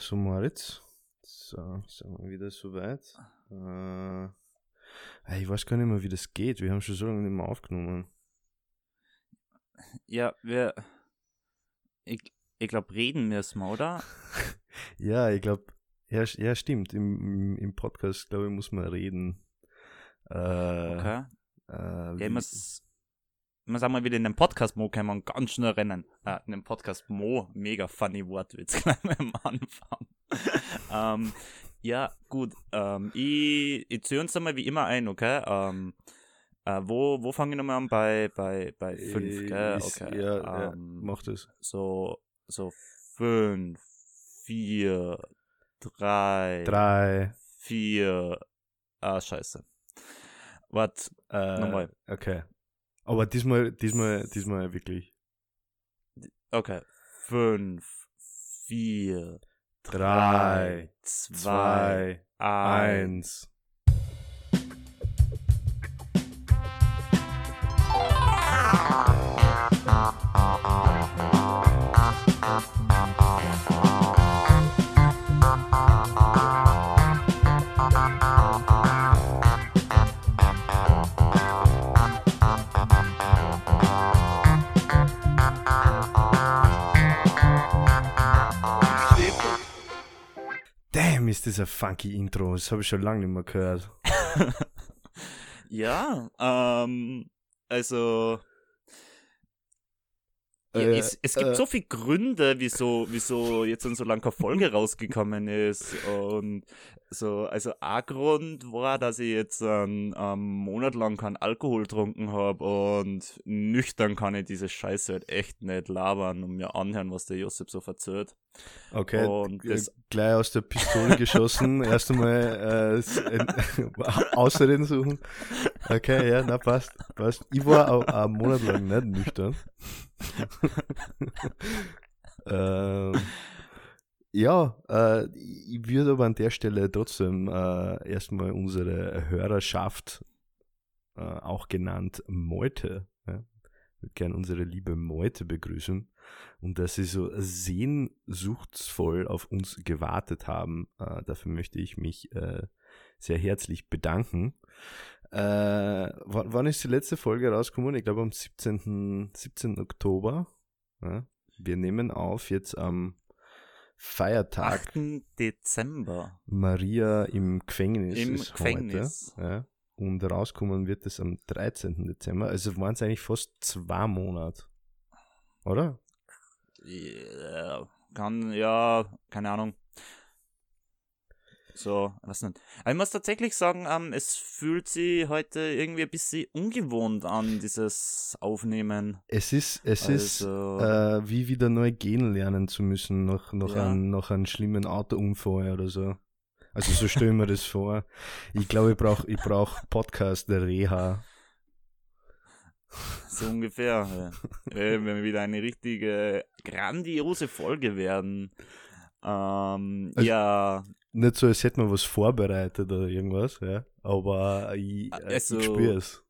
so Moritz. So, sind wir wieder soweit. Äh, ich weiß gar nicht mehr, wie das geht. Wir haben schon so lange nicht mehr aufgenommen. Ja, wir. Ich, ich glaube, reden wir, oder? ja, ich glaube, ja, ja, stimmt. Im, im Podcast, glaube ich, muss man reden. Äh, Okay. äh, Ja, wie- ich muss einmal wieder in den Podcast-Mo kann man ganz schnell rennen. Äh, in den Podcast-Mo, mega funny Wortwitz gleich mal am Anfang. ähm, ja, gut. Ähm, ich ich zähle uns einmal wie immer ein, okay? Ähm, äh, wo, wo fange ich nochmal an? Bei, bei, bei fünf, äh, gell? Okay. Ja, ja, ähm, mach das. so, so fünf, vier, drei, Drei. vier. Ah, scheiße. Warte, Äh, Nochmal. Okay. Aber diesmal, diesmal, diesmal wirklich. Okay. Fünf, vier, Drei, zwei, eins. Ist das ein funky Intro. Das habe ich schon lange nicht mehr gehört. Ja, ähm, also. Ja, Äh, es, es gibt äh. so viele Gründe, wieso, wieso jetzt so lange Folge rausgekommen ist. Und so, also ein Grund war, dass ich jetzt einen, einen Monat lang keinen Alkohol getrunken habe und nüchtern kann ich diese Scheiße halt echt nicht labern und mir anhören, was der Josep so verzählt. Okay, Und g- das- gleich aus der Pistole geschossen. Erst einmal äh, äh, Ausreden suchen. Okay, ja, na passt, passt. Ich war auch einen Monat lang nicht nüchtern. ähm, ja, äh, ich würde aber an der Stelle trotzdem äh, erstmal unsere Hörerschaft, äh, auch genannt Meute, ja, gerne unsere liebe Meute begrüßen und dass sie so sehnsuchtsvoll auf uns gewartet haben. Äh, dafür möchte ich mich äh, sehr herzlich bedanken. Äh, wann, wann ist die letzte Folge rausgekommen? Ich glaube am 17. 17. Oktober. Ja. Wir nehmen auf jetzt am Feiertag 8. Dezember. Maria im Gefängnis. Im ist Gefängnis. Heute, ja. Und rauskommen wird es am 13. Dezember. Also waren es eigentlich fast zwei Monate. Oder? Ja, kann, ja, keine Ahnung. So, was nicht. Aber ich muss tatsächlich sagen, ähm, es fühlt sich heute irgendwie ein bisschen ungewohnt an, dieses Aufnehmen. Es ist, es ist Also, äh, wie wieder neu gehen lernen zu müssen nach, nach, Ja. einem, nach einem schlimmen Autounfall oder so. Also so stelle ich mir das vor. Ich glaube, ich brauche ich brauch Podcast der Reha. so ungefähr. äh, wenn wir wieder eine richtige, grandiose Folge werden. Ähm, Also- ja, Nicht so, als hätte man was vorbereitet oder irgendwas, ja. Aber ich, äh, Also- ich spüre es.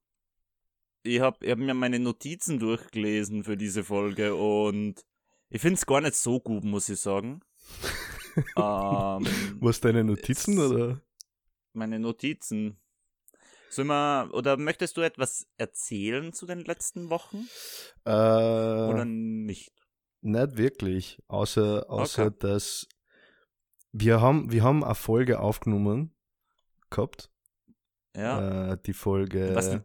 ich habe hab mir meine Notizen durchgelesen für diese Folge und ich finde es gar nicht so gut, muss ich sagen. ähm, Was deine Notizen oder? meine Notizen. Sollen wir, oder möchtest du etwas erzählen zu den letzten Wochen? Äh, Oder nicht? Nicht wirklich, außer, außer Okay. dass wir haben, wir haben eine Folge aufgenommen gehabt. Ja. Äh, die Folge Was denn?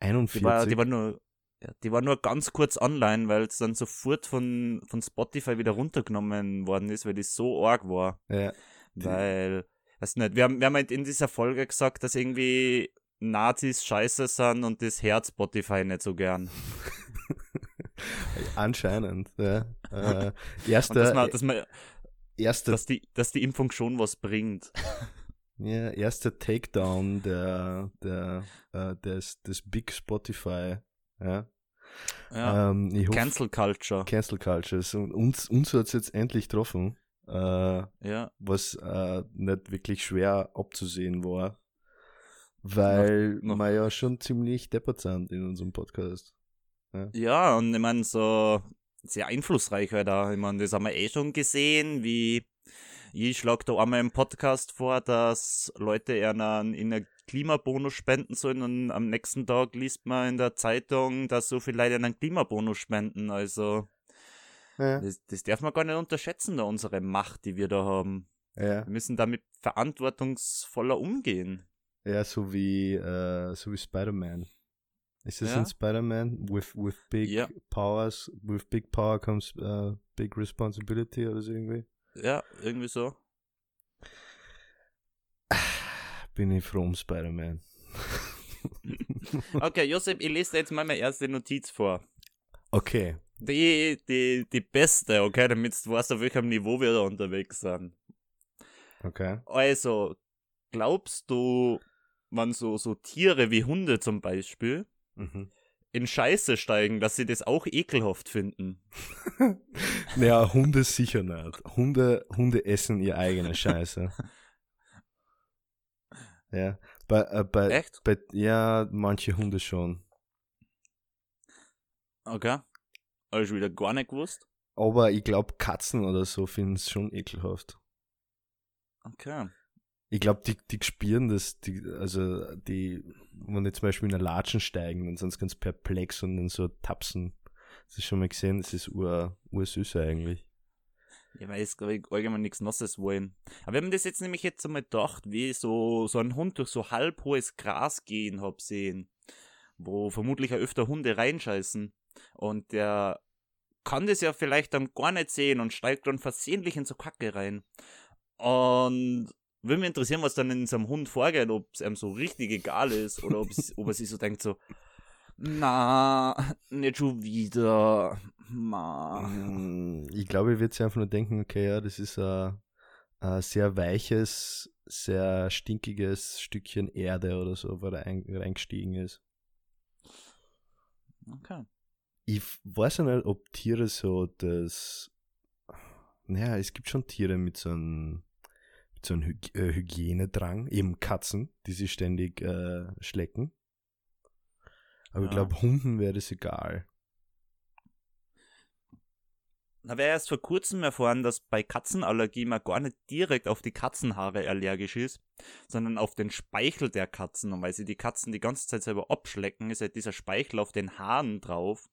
41. die, war, die war nur. Ja, die war nur ganz kurz online, weil es dann sofort von, von Spotify wieder runtergenommen worden ist, weil die so arg war. ja, Weil, weiß nicht, wir haben, wir haben halt in dieser Folge gesagt, dass irgendwie Nazis scheiße sind und das hört Spotify nicht so gern. anscheinend. Ja. Äh, Und dass, erster, man, dass, man, erster, dass, die, dass die Impfung schon was bringt. ja, erster Takedown der, der, äh, des, des Big Spotify. Ja. Ja. Ähm, ich Cancel Culture. Cancel Cultures. Und uns, uns hat es jetzt endlich getroffen. Äh, Ja. was äh, nicht wirklich schwer abzusehen war, weil Noch- noch- wir ja schon ziemlich deppert sind in unserem Podcast. Ja, und ich meine, so sehr einflussreich halt auch. Ich meine, das haben wir eh schon gesehen, wie, Ich schlage da einmal im Podcast vor, dass Leute einen, in einen Klimabonus spenden sollen und am nächsten Tag liest man in der Zeitung, dass so viele Leute einen Klimabonus spenden. Also Ja. das, das darf man gar nicht unterschätzen, da unsere Macht, die wir da haben. Ja, Wir müssen damit verantwortungsvoller umgehen. ja so wie, äh, so wie Spider-Man. Ist das Ja. ein Spider-Man? With, with big Ja. powers, with big power comes uh, big responsibility oder so irgendwie? Ja, irgendwie so. Bin ich froh um Spider-Man. Okay, Josep, ich lese dir jetzt mal meine erste Notiz vor. Okay. Die, die, die beste, okay, damit du weißt, auf welchem Niveau wir da unterwegs sind. Okay. Also, glaubst du, man so, so Tiere wie Hunde zum Beispiel Mhm. in Scheiße steigen, dass sie das auch ekelhaft finden? Naja, Hunde sicher nicht. Hunde, Hunde essen ihr eigene Scheiße. ja. Bei, äh, bei, Echt? bei, ja, manche Hunde schon. Okay. Habe ich wieder gar nicht gewusst. Aber ich glaube, Katzen oder so finden es schon ekelhaft. Okay. Ich glaube, die, die spüren das, die, also die, wenn die zum Beispiel in eine Latschen steigen, sind sie ganz perplex und dann so tapsen. Das ist schon mal gesehen, das ist ur, ursüß eigentlich. Ja, weil es allgemein nichts Nasses wollen. Aber wenn man das jetzt nämlich jetzt einmal gedacht, wie so, so ein Hund durch so halb hohes Gras gehen hab sehen, wo vermutlich auch öfter Hunde reinscheißen und der kann das ja vielleicht dann gar nicht sehen und steigt dann versehentlich in so Kacke rein. Und würde mich interessieren, was dann in so einem Hund vorgeht, ob es einem so richtig egal ist oder ob, es, ob er sich so denkt so, na, nicht schon wieder, ma. Mm, Ich glaube, ich würde sich einfach nur denken, okay, ja, das ist ein, ein sehr weiches, sehr stinkiges Stückchen Erde oder so, wo er ein, reingestiegen ist. Okay. Ich weiß ja nicht, ob Tiere so das. Naja, es gibt schon Tiere mit so einem, so einem Hyg äh, Hygienedrang, eben Katzen, die sich ständig äh, schlecken. Aber ich Ja. glaube, Hunden wäre das egal. Da wäre erst vor kurzem erfahren, dass bei Katzenallergie man gar nicht direkt auf die Katzenhaare allergisch ist, sondern auf den Speichel der Katzen. Und weil sie die Katzen die ganze Zeit selber abschlecken, ist halt dieser Speichel auf den Haaren drauf.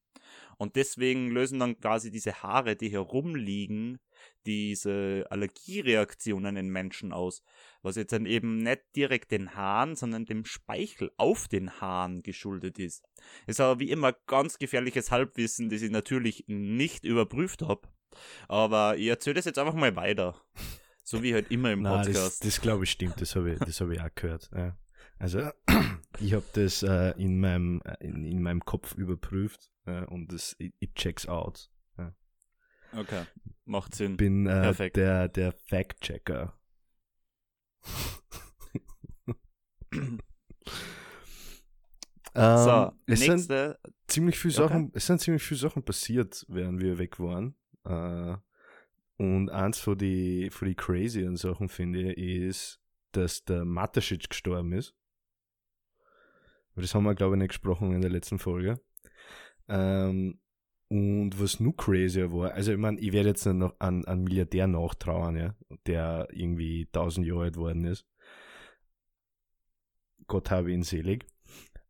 Und deswegen lösen dann quasi diese Haare, die hier rumliegen, diese Allergiereaktionen in Menschen aus. Was jetzt dann eben nicht direkt den Haaren, sondern dem Speichel auf den Haaren geschuldet ist. Ist aber wie immer ganz gefährliches Halbwissen, das ich natürlich nicht überprüft habe. Aber ich erzähle das jetzt einfach mal weiter. So wie halt immer im Nein, das, Podcast. das glaube ich stimmt, das habe ich, das hab ich auch gehört. Ja. Also, ich habe das äh, in, meinem, äh, in, in meinem Kopf überprüft äh, und das, it, it checks out. Okay, macht Sinn. Bin äh, Perfekt. der, der Fact-Checker. ähm, so, es sind nächste. ziemlich viele Okay. Sachen, es sind ziemlich viele Sachen passiert, während wir weg waren. Äh, und eins von die, von die crazy Sachen finde ich, ist, dass der Mateschitsch gestorben ist. Aber das haben wir, glaube ich, nicht gesprochen in der letzten Folge. Ähm, und was nur crazier war, also ich meine, ich werde jetzt nicht noch an, an Milliardär nachtrauern, ja, der irgendwie 1000 Jahre alt worden ist. Gott habe ihn selig.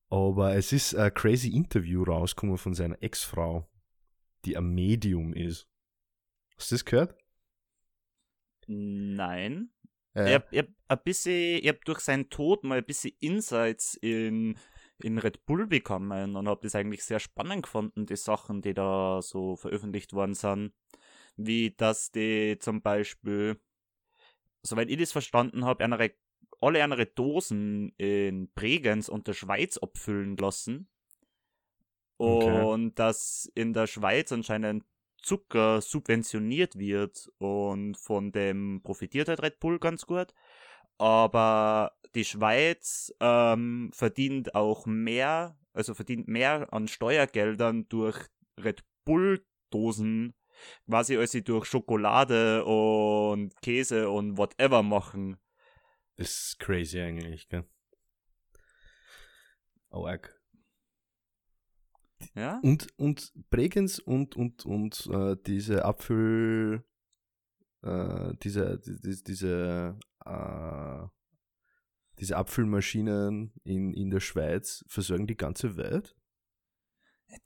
Aber es ist ein crazy Interview rausgekommen von seiner Ex-Frau, die ein Medium ist. Hast du das gehört? Nein. Äh, Ich hab, ich hab ein bisschen, ich hab durch seinen Tod mal ein bisschen Insights in, in Red Bull bekommen und hab das eigentlich sehr spannend gefunden, die Sachen, die da so veröffentlicht worden sind. Wie dass die zum Beispiel, soweit ich das verstanden habe, andere, alle andere Dosen in Bregenz und der Schweiz abfüllen lassen. Okay. Und dass in der Schweiz anscheinend Zucker subventioniert wird und von dem profitiert halt Red Bull ganz gut. Aber die Schweiz ähm, verdient auch mehr, also verdient mehr an Steuergeldern durch Red Bull Dosen, quasi als sie durch Schokolade und Käse und whatever machen. Das ist crazy eigentlich, gell? Arg. Ja? Und, und Bregenz und, und, und äh, diese Apfel, äh, diese, diese, diese, äh, diese Abfüllmaschinen in, in der Schweiz versorgen die ganze Welt?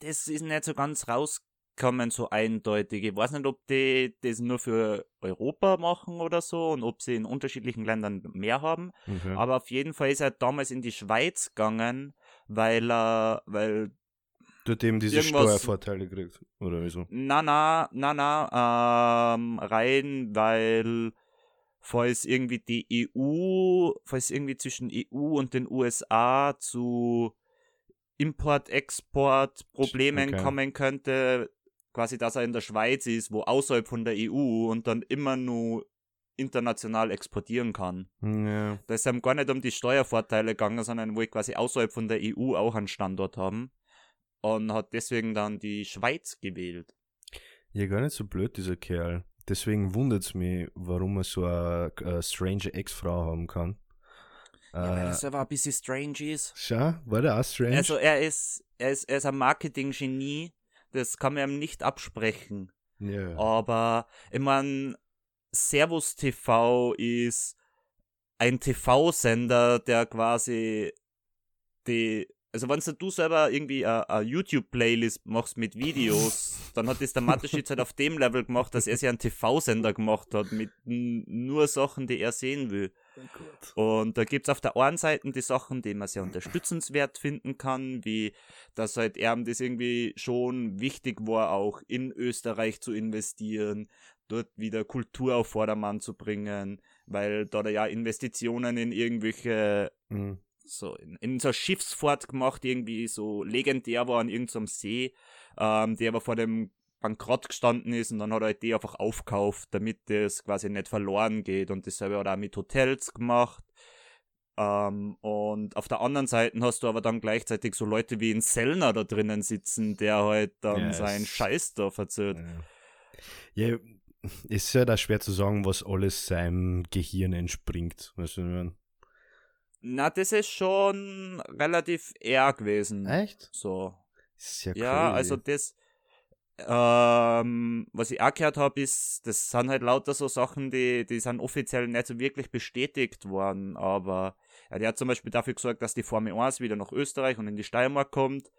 Das ist nicht so ganz rausgekommen, so eindeutig. Ich weiß nicht, ob die das nur für Europa machen oder so und ob sie in unterschiedlichen Ländern mehr haben. Okay. Aber auf jeden Fall ist er damals in die Schweiz gegangen, weil er, weil Dort eben diese irgendwas- Steuervorteile kriegt. Oder wieso? Na, na, na, na, ähm, rein, weil falls irgendwie die EU, falls irgendwie zwischen EU und den USA zu Import-Export-Problemen Okay. kommen könnte, quasi, dass er in der Schweiz ist, wo außerhalb von der EU und dann immer nur international exportieren kann. Hm, Ja. Da ist ihm gar nicht um die Steuervorteile gegangen, sondern wo ich quasi außerhalb von der EU auch einen Standort haben. Und hat deswegen dann die Schweiz gewählt. Ja, gar nicht so blöd, dieser Kerl. Deswegen wundert es mich, warum er so eine, eine strange Ex-Frau haben kann. Ja, weil Äh, das aber ein bisschen strange ist. schau, war der auch strange? Also er ist, er ist, er ist ein Marketing-Genie. Das kann man ihm nicht absprechen. ja. Aber ich mein, Servus TV ist ein TV-Sender, der quasi die, also wenn du selber irgendwie eine, YouTube-Playlist machst mit Videos, dann hat das der Mateschitz halt auf dem Level gemacht, dass er sich einen TV-Sender gemacht hat mit nur Sachen, die er sehen will. Und da gibt's auf der einen Seite die Sachen, die man sehr unterstützenswert finden kann, wie dass halt ihm das irgendwie schon wichtig war, auch in Österreich zu investieren, dort wieder Kultur auf Vordermann zu bringen, weil da ja Investitionen in irgendwelche Mhm. So in, in so Schiffsfahrt gemacht, irgendwie so legendär war an irgendeinem See, ähm, der aber vor dem Bankrott gestanden ist und dann hat er halt die einfach aufkauft, damit das quasi nicht verloren geht und dasselbe hat er auch mit Hotels gemacht. Ähm, und auf der anderen Seite hast du aber dann gleichzeitig so Leute wie ein Sellner da drinnen sitzen, der halt dann Ja, es- seinen Scheiß da verzählt. Ja. ja, es ist ja da schwer zu sagen, was alles seinem Gehirn entspringt. Weißt du? Na, das ist schon relativ eher gewesen. Echt? So. Ja, Ja, also das, ähm, was ich auch gehört habe, ist, das sind halt lauter so Sachen, die, die sind offiziell nicht so wirklich bestätigt worden, aber ja, der hat zum Beispiel dafür gesorgt, dass die Formel 1 wieder nach Österreich und in die Steiermark kommt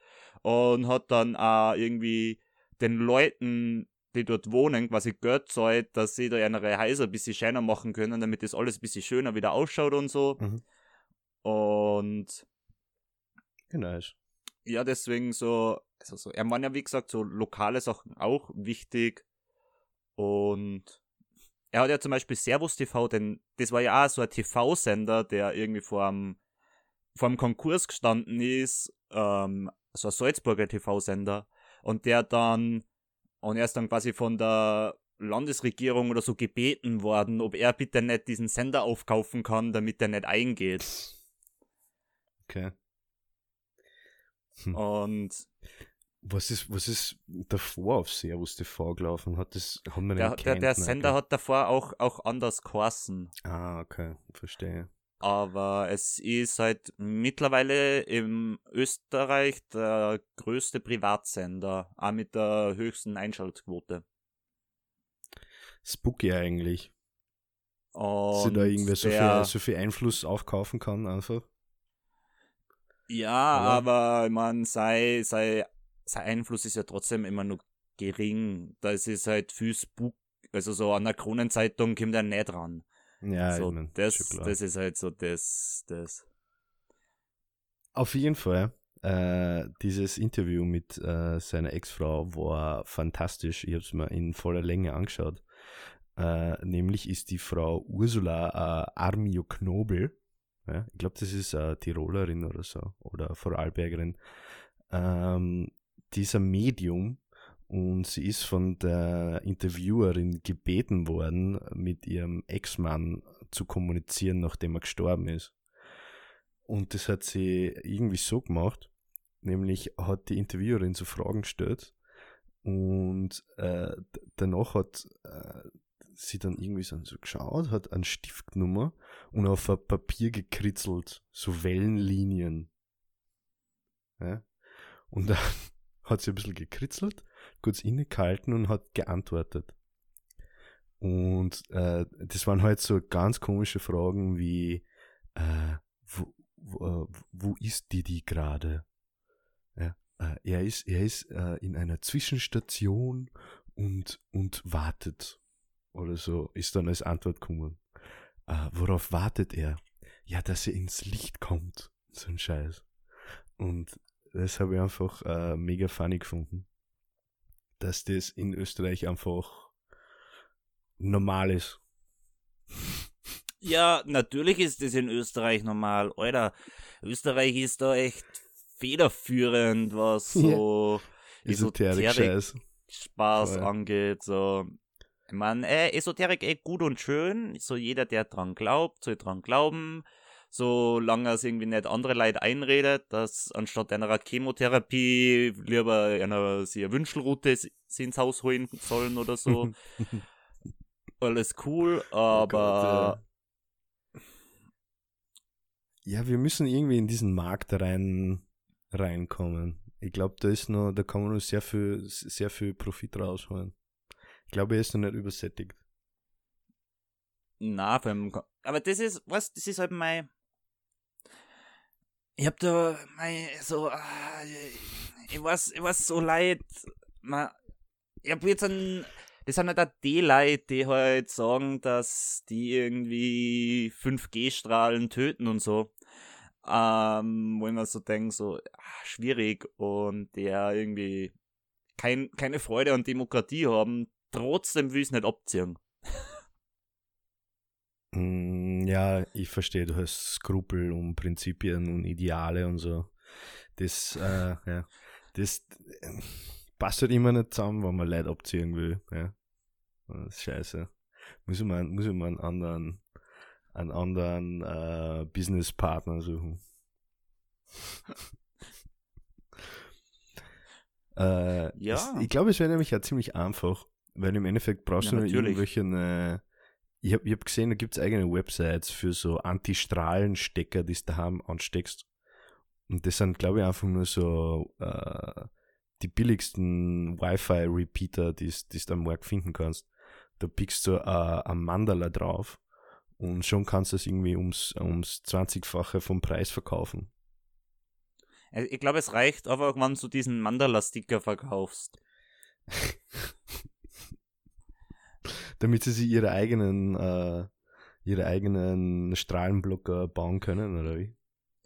und hat dann auch irgendwie den Leuten, die dort wohnen, quasi Geld zahlt, dass sie da ihre Häuser ein bisschen schöner machen können, damit das alles ein bisschen schöner wieder ausschaut und so. Mhm. Und Genau. ja, deswegen so, also so, er waren ja wie gesagt so lokale Sachen auch wichtig und er hat ja zum Beispiel Servus TV, denn das war ja auch so ein TV-Sender, der irgendwie vor dem, vor dem Konkurs gestanden ist, ähm, so ein Salzburger TV-Sender und der dann, und er ist dann quasi von der Landesregierung oder so gebeten worden, ob er bitte nicht diesen Sender aufkaufen kann, damit er nicht eingeht. Okay. Und Was ist, was ist davor auf Servus TV gelaufen? Hat das, haben wir Der, der, der ne? Sender hat davor auch, auch anders geheißen. Ah, okay, verstehe. Aber es ist halt mittlerweile in Österreich der größte Privatsender, auch mit der höchsten Einschaltquote. Spooky eigentlich. Dass Und sie da irgendwie so viel, so viel Einfluss aufkaufen kann, einfach. Ja, Oder? aber man sei, sei, sein Einfluss ist ja trotzdem immer nur gering. Das ist halt viel Spuk, also so an der Kronenzeitung kommt er nicht ran. Ja, so, ich mein, das, klar. das ist halt so das, das. Auf jeden Fall. Äh, dieses Interview mit äh, seiner Ex-Frau war fantastisch. Ich habe es mir in voller Länge angeschaut. Äh, nämlich ist die Frau Ursula äh, Armio Knobel. Ja, ich glaube, das ist äh, Tirolerin oder so. Oder Vorarlbergerin. Ähm, die Medium und sie ist von der Interviewerin gebeten worden, mit ihrem Ex-Mann zu kommunizieren, nachdem er gestorben ist. Und das hat sie irgendwie so gemacht, nämlich hat die Interviewerin so Fragen gestellt und äh, danach hat äh, sie dann irgendwie so, geschaut, hat einen Stift genommen und auf ein Papier gekritzelt, so Wellenlinien. Ja? Und dann hat sie ein bisschen gekritzelt, kurz innegehalten und hat geantwortet. Und äh, das waren halt so ganz komische Fragen wie, äh, wo, wo, äh, wo ist Didi gerade? Ja, äh, er ist, er ist äh, in einer Zwischenstation und, und wartet. Oder so ist dann als Antwort gekommen. Äh, worauf wartet er? Ja, dass er ins Licht kommt. So ein Scheiß. Und das habe ich einfach äh, mega funny gefunden. Dass das in Österreich einfach normal ist. Ja, natürlich ist das in Österreich normal. Alter, Österreich ist da echt federführend, was so ja. Esoterik-Scheiß. Spaß Voll. angeht. So. Ich meine, äh, Esoterik eh gut und schön. So jeder, der dran glaubt, soll dran glauben. Solange es irgendwie nicht andere Leute einredet, dass anstatt einer Chemotherapie lieber einer sie eine Wünschelroute ins Haus holen sollen oder so. Alles cool, aber. Oh Gott, ja. ja, wir müssen irgendwie in diesen Markt rein reinkommen. Ich glaube, da ist noch, da kann man noch sehr viel, sehr viel Profit rausholen. Glaube, er ist noch nicht übersättigt. Na, aber das ist, was, das ist halt mein, ich hab da mein, so, ah, ich weiß, ich weiß so leid, man, ich hab jetzt ein, das sind halt auch die Leute, die halt sagen, dass die irgendwie 5G-Strahlen töten und so. Ähm, wo ich mir so denke, so, ach, schwierig und der irgendwie kein, keine Freude an Demokratie haben, trotzdem will ich es nicht abziehen. Mm, ja, ich verstehe, du hast Skrupel um Prinzipien und Ideale und so. Das, äh, ja, das äh, passt halt immer nicht zusammen, wenn man Leute abziehen will. Ja. Das ist scheiße. Muss ich mal, muss ich mal einen anderen, einen anderen äh, Businesspartner suchen. äh, ja. Es, ich glaube, es wäre nämlich ja ziemlich einfach, weil im Endeffekt brauchst ja, du nur irgendwelche. Äh, ich habe ich hab gesehen, da gibt es eigene Websites für so Anti-Strahlen-Stecker, die du daheim ansteckst. Und das sind, glaube ich, einfach nur so äh, die billigsten Wi-Fi-Repeater, die du am Markt finden kannst. Da pickst du äh, ein Mandala drauf und schon kannst du es irgendwie ums, ums 20-fache vom Preis verkaufen. Äh, ich glaube, es reicht aber, wenn du diesen Mandala-Sticker verkaufst. damit sie sich ihre eigenen, äh, ihre eigenen Strahlenblocker bauen können, oder wie?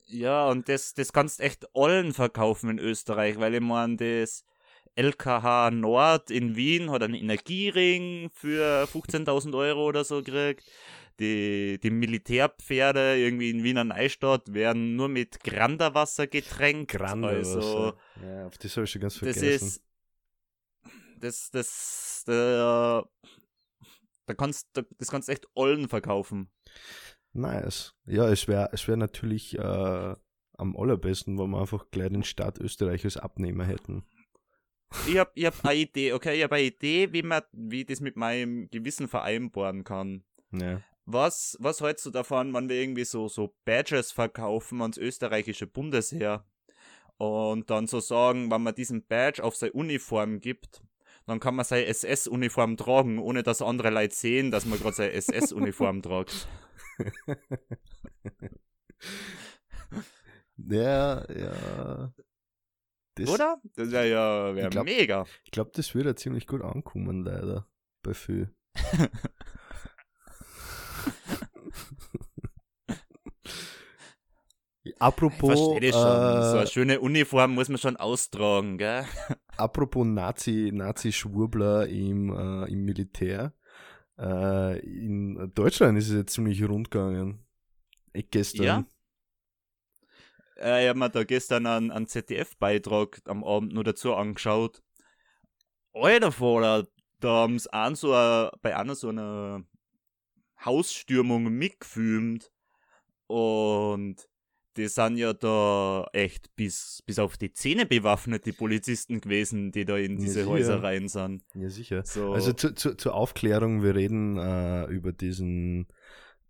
Ja, und das, das kannst echt allen verkaufen in Österreich, weil ich meine, das LKH Nord in Wien hat einen Energiering für 15.000 Euro oder so gekriegt. Die, die Militärpferde irgendwie in Wiener Neustadt werden nur mit Granderwasser getränkt. Granderwasser. Also, ja, auf das habe ich schon ganz vergessen. Das ist, das, das, der, da kannst, da, das kannst du echt Ollen verkaufen. Nice. Ja, es wäre es wär natürlich äh, am allerbesten, wenn wir einfach gleich den Staat Österreich als Abnehmer hätten. Ich habe ich hab eine Idee, okay, ich habe eine Idee, wie man, wie das mit meinem Gewissen vereinbaren kann. Ja. Was, was hältst du davon, wenn wir irgendwie so, so Badges verkaufen ans österreichische Bundesheer? Und dann so sagen, wenn man diesen Badge auf seine Uniform gibt, dann kann man seine SS-Uniform tragen, ohne dass andere Leute sehen, dass man gerade seine SS-Uniform tragt. ja, ja. Das, Oder? Das wäre ja wär glaub, mega. Ich glaube, das würde ja ziemlich gut ankommen, leider. Bei viel. Apropos. Ich schon. Äh, so eine schöne Uniform muss man schon austragen, gell? Apropos Nazi, Nazi-Schwurbler im, äh, im Militär. Äh, in Deutschland ist es jetzt ziemlich rund gegangen. Ich gestern. Ja. Äh, ich habe mir da gestern einen, einen ZDF-Beitrag am Abend nur dazu angeschaut. Alter, Vater, da haben sie an so a, bei einer so einer Hausstürmung mitgefilmt. Und die sind ja da echt bis, bis auf die Zähne bewaffnet, die Polizisten gewesen, die da in diese ja, Häuser rein sind. Ja, sicher. So. Also zu, zu, zur Aufklärung, wir reden äh, über diesen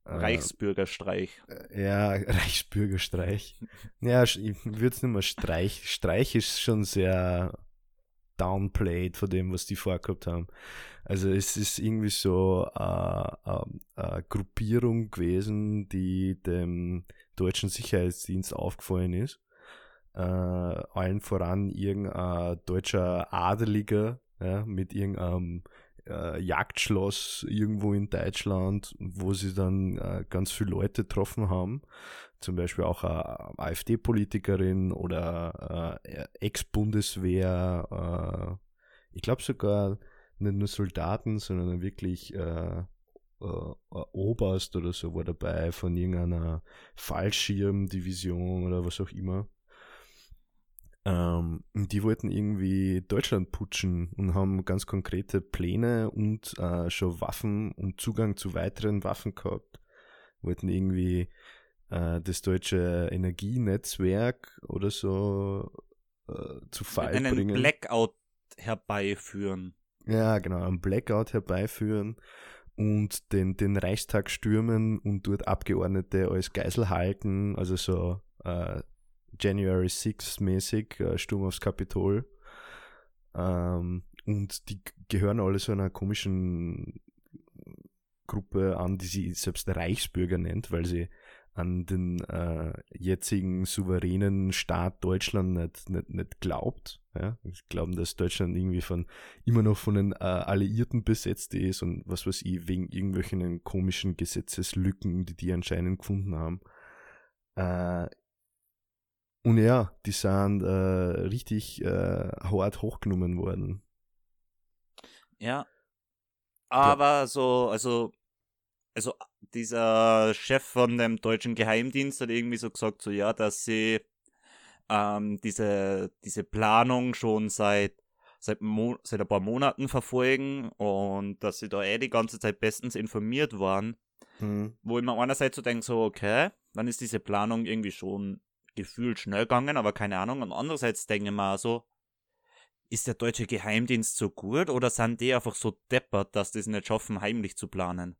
äh, Reichsbürgerstreich. Äh, ja, Reichsbürgerstreich. ja, ich würde es nicht mehr Streich. Streich ist schon sehr downplayed von dem, was die vorgehabt haben. Also es ist irgendwie so eine, äh, eine Gruppierung gewesen, die dem deutschen Sicherheitsdienst aufgefallen ist. Äh, allen voran irgendein deutscher Adeliger ja, mit irgendeinem äh, Jagdschloss irgendwo in Deutschland, wo sie dann äh, ganz viele Leute getroffen haben. Zum Beispiel auch eine AfD-Politikerin oder äh, Ex-Bundeswehr, äh, ich glaube sogar nicht nur Soldaten, sondern wirklich äh, Oberst oder so war dabei von irgendeiner Fallschirmdivision oder was auch immer. Ähm, die wollten irgendwie Deutschland putschen und haben ganz konkrete Pläne und äh, schon Waffen und Zugang zu weiteren Waffen gehabt. Wollten irgendwie äh, das deutsche Energienetzwerk oder so äh, zu Fall einen bringen. Blackout herbeiführen. Ja, genau, einen Blackout herbeiführen und den, den Reichstag stürmen und dort Abgeordnete als Geisel halten, also so äh, January 6 mäßig, äh, Sturm aufs Kapitol. Ähm, und die gehören alle so einer komischen Gruppe an, die sie selbst Reichsbürger nennt, weil sie an den äh, jetzigen souveränen Staat Deutschland nicht, nicht, nicht glaubt. Ja? Sie glauben, dass Deutschland irgendwie von immer noch von den äh, Alliierten besetzt ist und was weiß ich, wegen irgendwelchen komischen Gesetzeslücken, die die anscheinend gefunden haben. Äh, und ja, die sind äh, richtig äh, hart hochgenommen worden. Ja. Aber so, also, also dieser Chef von dem deutschen Geheimdienst hat irgendwie so gesagt, so ja, dass sie ähm, diese, diese Planung schon seit seit, Mo seit ein paar Monaten verfolgen und dass sie da eh die ganze Zeit bestens informiert waren. Hm. Wo ich mir einerseits so denke, so, okay, dann ist diese Planung irgendwie schon gefühlt schnell gegangen, aber keine Ahnung. Und andererseits denke ich mir so, ist der deutsche Geheimdienst so gut oder sind die einfach so deppert, dass die es nicht schaffen, heimlich zu planen?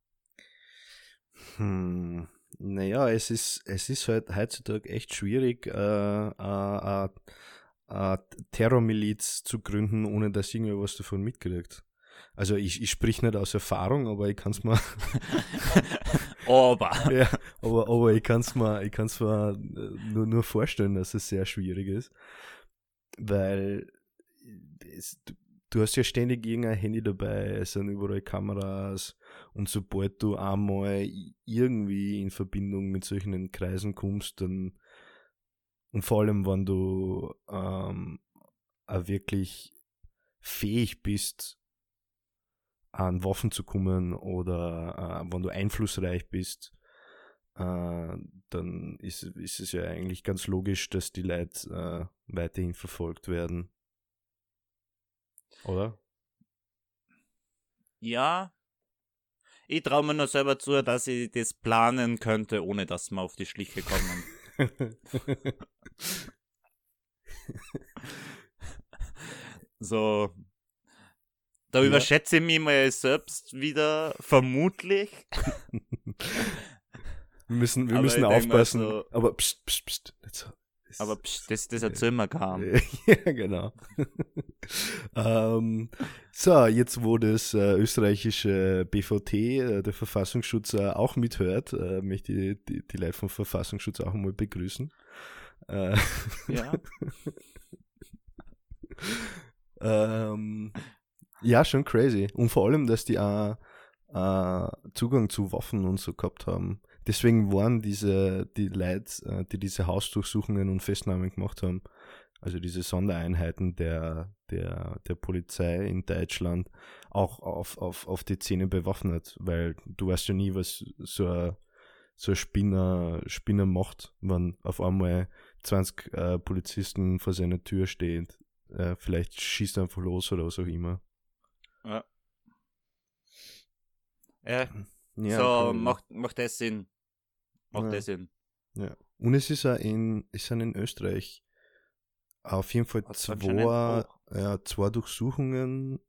Hm. Naja, es ist, es ist halt heutzutage echt schwierig, äh, äh, äh, Terrormiliz zu gründen, ohne dass irgendwer was davon mitkriegt. Also ich, ich sprich nicht aus Erfahrung, aber ich kann es mal. aber. ja, aber, aber ich kann es mir, ich kann's mir nur, nur vorstellen, dass es sehr schwierig ist. Weil es, du, hast ja ständig irgendein Handy dabei, es sind überall Kameras und sobald du einmal irgendwie in Verbindung mit solchen Kreisen kommst, dann und vor allem, wenn du ähm, auch wirklich fähig bist, an Waffen zu kommen oder äh, wenn du einflussreich bist, äh, dann ist, ist es ja eigentlich ganz logisch, dass die Leute äh, weiterhin verfolgt werden. Oder? Ja. Ich traue mir nur selber zu, dass ich das planen könnte, ohne dass wir auf die Schliche kommen. so. Da ja. überschätze ich mich mal selbst wieder, vermutlich. wir müssen, wir müssen aufpassen. So, aber pst, pst, pst. So. Aber pst, das, das erzählen wir kaum. ja, genau. ähm, so, jetzt wo das äh, österreichische BVT, äh, der Verfassungsschutz, äh, auch mithört, äh, möchte ich die, die Leute vom Verfassungsschutz auch mal begrüßen. Äh, ja. ähm, ja, schon crazy. Und vor allem, dass die auch äh, Zugang zu Waffen und so gehabt haben. Deswegen waren diese, die Leute, äh, die diese Hausdurchsuchungen und Festnahmen gemacht haben, also diese Sondereinheiten der, der, der Polizei in Deutschland, auch auf, auf, auf die Zähne bewaffnet, weil du weißt ja nie, was so ein, so ein Spinner, Spinner macht, wenn auf einmal 20 äh, Polizisten vor seiner Tür stehen. Äh, vielleicht schießt er einfach los oder was auch immer. Ja. Ja, ja so macht, macht das Sinn. Macht ja. das Sinn. Ja. Und es ist auch in, sind in Österreich auf jeden Fall zwei, ja, zwei Durchsuchungen,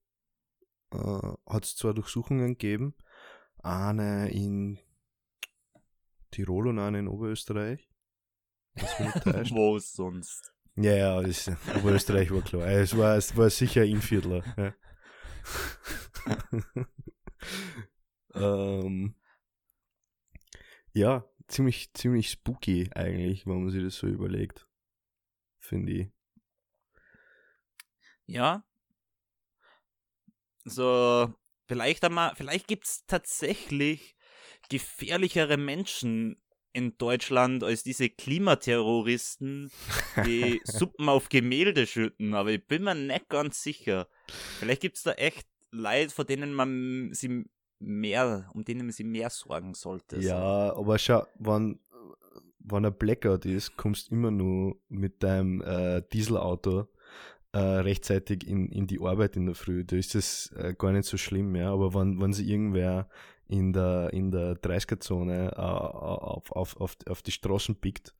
äh, hat es zwei Durchsuchungen gegeben. Eine in Tirol und eine in Oberösterreich. Wo sonst? Ja, ja, das, Oberösterreich war klar. Es war, es war sicher Inviertler. Ja. ähm, ja, ziemlich, ziemlich spooky eigentlich, wenn man sich das so überlegt. Finde ich. Ja. So, vielleicht einmal, vielleicht gibt es tatsächlich gefährlichere Menschen in Deutschland als diese Klimaterroristen, die Suppen auf Gemälde schütten, aber ich bin mir nicht ganz sicher. Vielleicht gibt es da echt Leute, vor denen man sie mehr, um denen man sich mehr sorgen sollte. Ja, so. aber schau, wenn, wenn ein Blackout ist, kommst du immer nur mit deinem äh, Dieselauto äh, rechtzeitig in, in die Arbeit in der Früh. Da ist das äh, gar nicht so schlimm, ja. Aber wenn, wenn sie irgendwer in der, in der 30er-Zone äh, auf, auf, auf, auf die Straßen pickt,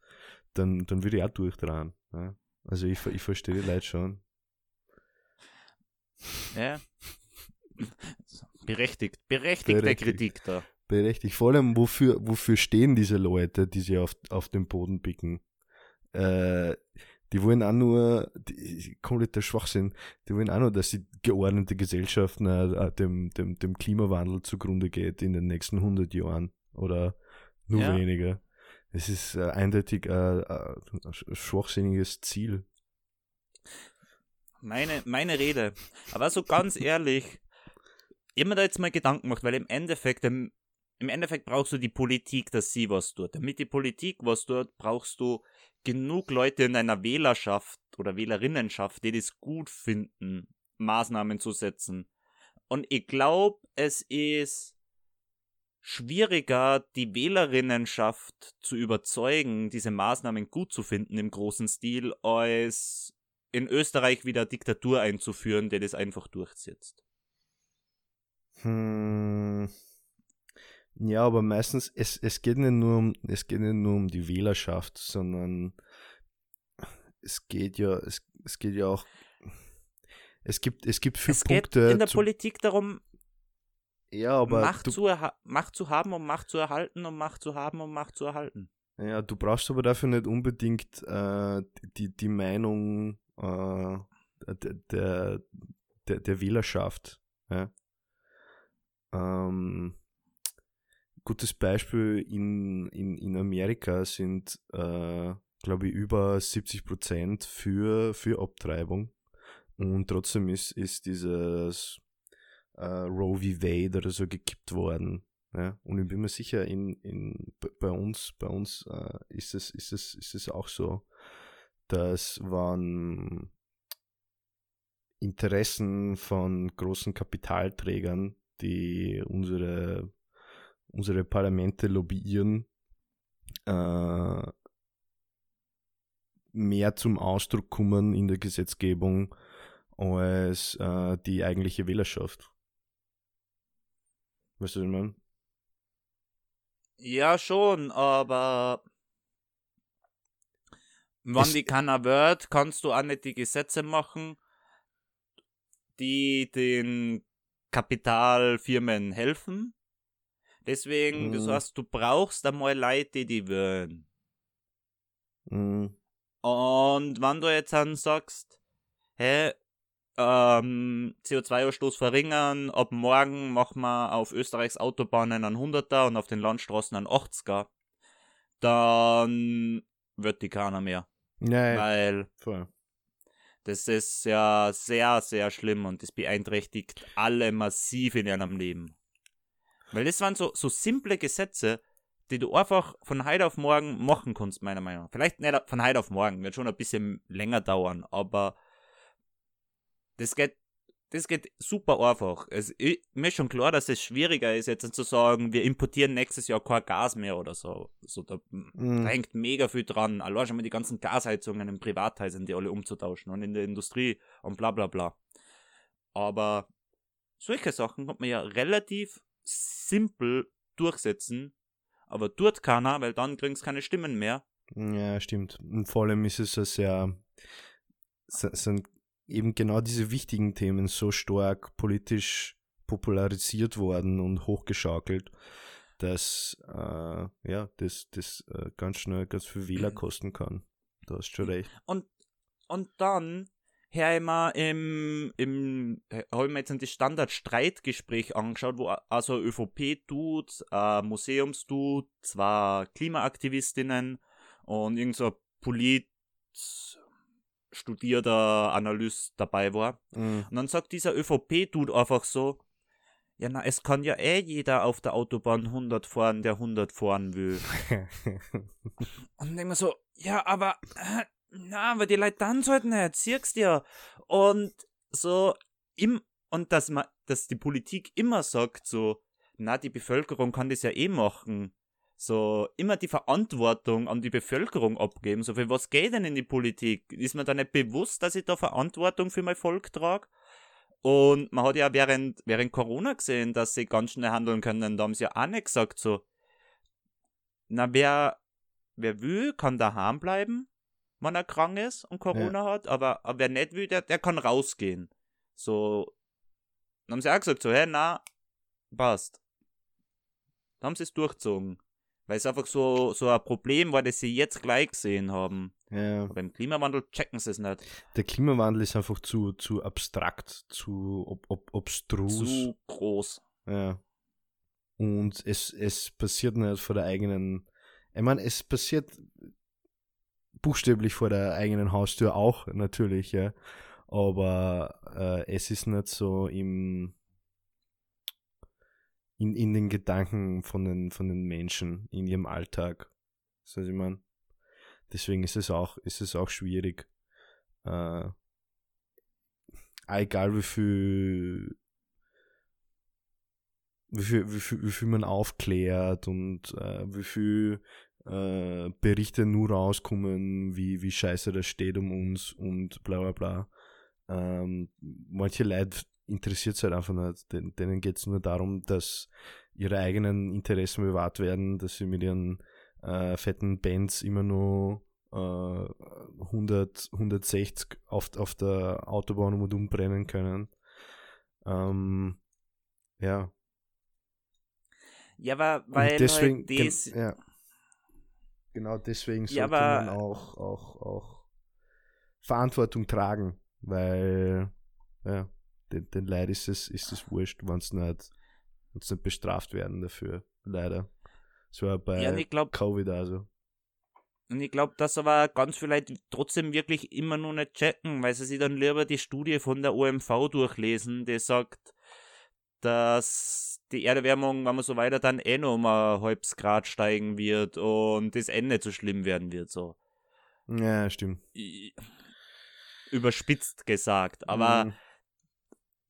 dann, dann würde ich auch durchdrehen. Ja. Also ich, ich verstehe die Leute schon. Ja. Berechtigt, berechtigte Berechtigt. Kritik da. Berechtigt. Vor allem, wofür, wofür stehen diese Leute, die sie auf, auf den Boden picken? Äh, die wollen auch nur, die, kompletter Schwachsinn, die wollen auch nur, dass die geordnete Gesellschaft äh, dem, dem, dem Klimawandel zugrunde geht in den nächsten 100 Jahren oder nur ja. weniger. Es ist äh, eindeutig äh, ein schwachsinniges Ziel. Meine, meine Rede. Aber so ganz ehrlich, immer da jetzt mal Gedanken gemacht, weil im Endeffekt, im, im Endeffekt brauchst du die Politik, dass sie was tut. Damit die Politik was tut, brauchst du genug Leute in einer Wählerschaft oder Wählerinnenschaft, die das gut finden, Maßnahmen zu setzen. Und ich glaube, es ist schwieriger, die Wählerinnenschaft zu überzeugen, diese Maßnahmen gut zu finden im großen Stil, als in Österreich wieder Diktatur einzuführen, der das einfach durchsetzt. Hm. Ja, aber meistens, es, es geht nicht nur um, es geht nicht nur um die Wählerschaft, sondern es geht ja, es, es geht ja auch, es gibt, es gibt viele es Punkte. Geht in der zu, Politik darum, ja, aber Macht, du, zu Macht zu haben, um Macht zu erhalten, um Macht zu haben, um Macht zu erhalten. Ja, du brauchst aber dafür nicht unbedingt äh, die, die Meinung äh, der, der, der Wählerschaft. Ja? Ähm, gutes Beispiel in, in, in Amerika sind, äh, glaube ich, über 70 Prozent für, für Abtreibung. Und trotzdem ist, ist dieses äh, Roe v. Wade oder so gekippt worden. Ja? Und ich bin mir sicher, in, in, bei uns, bei uns äh, ist, es, ist, es, ist es auch so, dass waren Interessen von großen Kapitalträgern, die unsere unsere Parlamente lobbyieren, äh, mehr zum Ausdruck kommen in der Gesetzgebung als äh, die eigentliche Wählerschaft. Weißt du, was ich meine? Ja, schon, aber wenn die keiner wird, kannst du auch nicht die Gesetze machen, die den Kapitalfirmen helfen. Deswegen, mhm. das heißt, du brauchst einmal Leute, die die wollen. Mhm. Und wenn du jetzt dann sagst, hey, ähm, CO2-Ausstoß verringern, ab morgen machen wir auf Österreichs Autobahnen einen 100er und auf den Landstraßen einen 80er, dann wird die keiner mehr. Nee, Weil voll. Das ist ja sehr, sehr schlimm und das beeinträchtigt alle massiv in ihrem Leben. Weil das waren so, so simple Gesetze, die du einfach von heute auf morgen machen kannst, meiner Meinung nach. Vielleicht nicht von heute auf morgen, wird schon ein bisschen länger dauern, aber das geht, das geht super einfach. Es, ich, mir ist schon klar, dass es schwieriger ist, jetzt zu sagen, wir importieren nächstes Jahr kein Gas mehr oder so. so da, da hängt mega viel dran. Allein schon mal die ganzen Gasheizungen in Privathäusern, die alle umzutauschen und in der Industrie und bla bla bla. Aber solche Sachen kommt man ja relativ simpel durchsetzen, aber tut keiner, weil dann kriegen sie keine Stimmen mehr. Ja, stimmt. Und vor allem ist es ja sehr, sind eben genau diese wichtigen Themen so stark politisch popularisiert worden und hochgeschaukelt, dass äh, ja, das, das äh, ganz schnell ganz viel Wähler kosten kann. Du hast schon recht. Und und dann her immer im, im, habe ich mir jetzt ein Standard-Streitgespräch angeschaut, wo also ÖVP tut, äh, Museums tut, zwei Klimaaktivistinnen und irgend so Polit studierter Analyst dabei war. Mhm. Und dann sagt dieser ÖVP tut einfach so, ja, na, es kann ja eh jeder auf der Autobahn 100 fahren, der 100 fahren will. Und dann denkt man so, ja, aber, äh, na, aber die Leute dann sollten nicht, siehst dir. Und so, im, und dass man, dass die Politik immer sagt, so, na, die Bevölkerung kann das ja eh machen. So, immer die Verantwortung an die Bevölkerung abgeben. So, für was geht denn in die Politik? Ist mir da nicht bewusst, dass ich da Verantwortung für mein Volk trage? Und man hat ja während, während Corona gesehen, dass sie ganz schnell handeln können. Da haben sie ja auch nicht gesagt, so, na, wer, wer will, kann daheim bleiben, wenn er krank ist und Corona hat, aber, aber wer nicht will, der, der kann rausgehen. So, dann haben sie auch gesagt, so, hey, na, passt. Da haben sie es durchgezogen. Weil es einfach so, so ein Problem war, das sie jetzt gleich gesehen haben. ja. Aber im Klimawandel checken sie es nicht. Der Klimawandel ist einfach zu, zu abstrakt, zu ob, ob, obstrus. Zu groß. Ja. Und es, es passiert nicht vor der eigenen. Ich meine, es passiert buchstäblich vor der eigenen Haustür auch, natürlich, ja. Aber äh, es ist nicht so im in, in den Gedanken von den, von den Menschen, in ihrem Alltag. Das heißt, ich meine, deswegen ist es auch, ist es auch schwierig. Äh, egal wie viel wie viel, wie viel, wie viel man aufklärt und äh, wie viel äh, Berichte nur rauskommen, wie, wie scheiße das steht um uns und bla bla bla. Ähm, manche Leute interessiert es halt einfach nicht. Den, denen geht es nur darum, dass ihre eigenen Interessen bewahrt werden, dass sie mit ihren äh, fetten Bands immer nur äh, 100, 160 auf, auf der Autobahn um und um brennen können. Ähm, ja, Ja, aber weil und deswegen, halt das, gen- ja. Genau deswegen sollte Ja, aber- man auch, auch, auch Verantwortung tragen, weil ja, den, den Leid ist es, ist es wurscht, wenn sie nicht, wenn's nicht bestraft werden dafür, leider. So war bei ja, glaube, Covid also. Und ich glaube, dass aber ganz viele Leute trotzdem wirklich immer noch nicht checken, weil sie sich dann lieber die Studie von der OMV durchlesen, die sagt, dass die Erderwärmung, wenn man so weiter, dann eh noch um ein halbes Grad steigen wird und das eh nicht so schlimm werden wird, so. Ja, stimmt. Überspitzt gesagt, aber Mhm.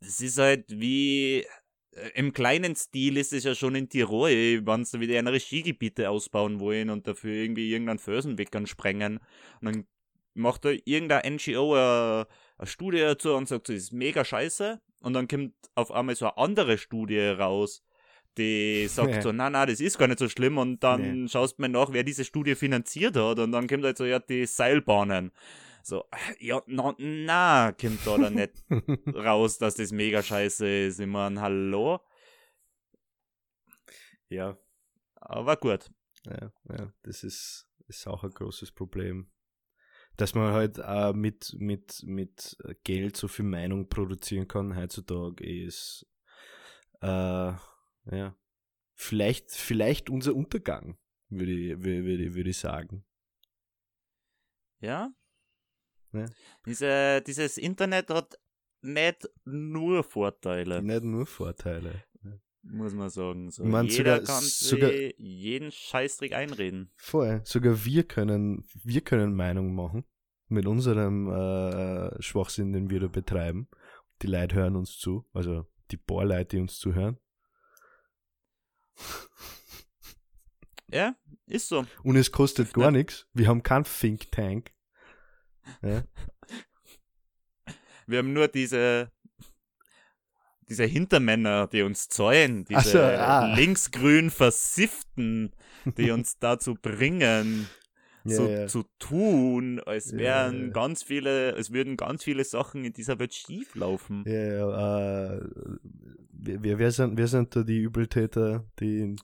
Es ist halt wie äh, im kleinen Stil ist es ja schon in Tirol, wenn sie wieder andere Skigebiete ausbauen wollen und dafür irgendwie irgendeinen Felsenweg sprengen. Und dann macht da irgendein NGO eine, eine Studie dazu und sagt, das ist mega scheiße. Und dann kommt auf einmal so eine andere Studie raus, die sagt Ja. so, na, na, das ist gar nicht so schlimm. Und dann Nee. schaust du mal nach, wer diese Studie finanziert hat. Und dann kommt halt so, ja, die Seilbahnen. So, ja, na, na, kommt da dann nicht raus, dass das mega scheiße ist. Ich mein, hallo? ja, Aber gut. ja, ja, das ist, ist auch ein großes Problem. Dass man halt äh, mit, mit, mit Geld so viel Meinung produzieren kann heutzutage ist äh, ja vielleicht, vielleicht unser Untergang, würde ich, würde, würde ich sagen. Ja? Ja. Diese, dieses Internet hat nicht nur Vorteile, Nicht nur Vorteile. muss man sagen. So, Ich mein, jeder sogar- kann sogar- jeden Scheißtrick einreden. Voll. Sogar wir können, wir können Meinung machen mit unserem äh, Schwachsinn, den wir da betreiben. Die Leute hören uns zu, also die paar Leute, die uns zuhören. Ja, ist so. Und es kostet gar nichts. Wir haben keinen Think Tank. Ja. Wir haben nur diese diese Hintermänner, die uns zäunen, diese so, ah. linksgrün Versifften, die uns dazu bringen, Ja, so ja. zu tun, als wären ja. ganz viele, es würden ganz viele Sachen in dieser Welt schief laufen. Ja, ja, äh, wer, wer, sind, wer sind da die Übeltäter? Die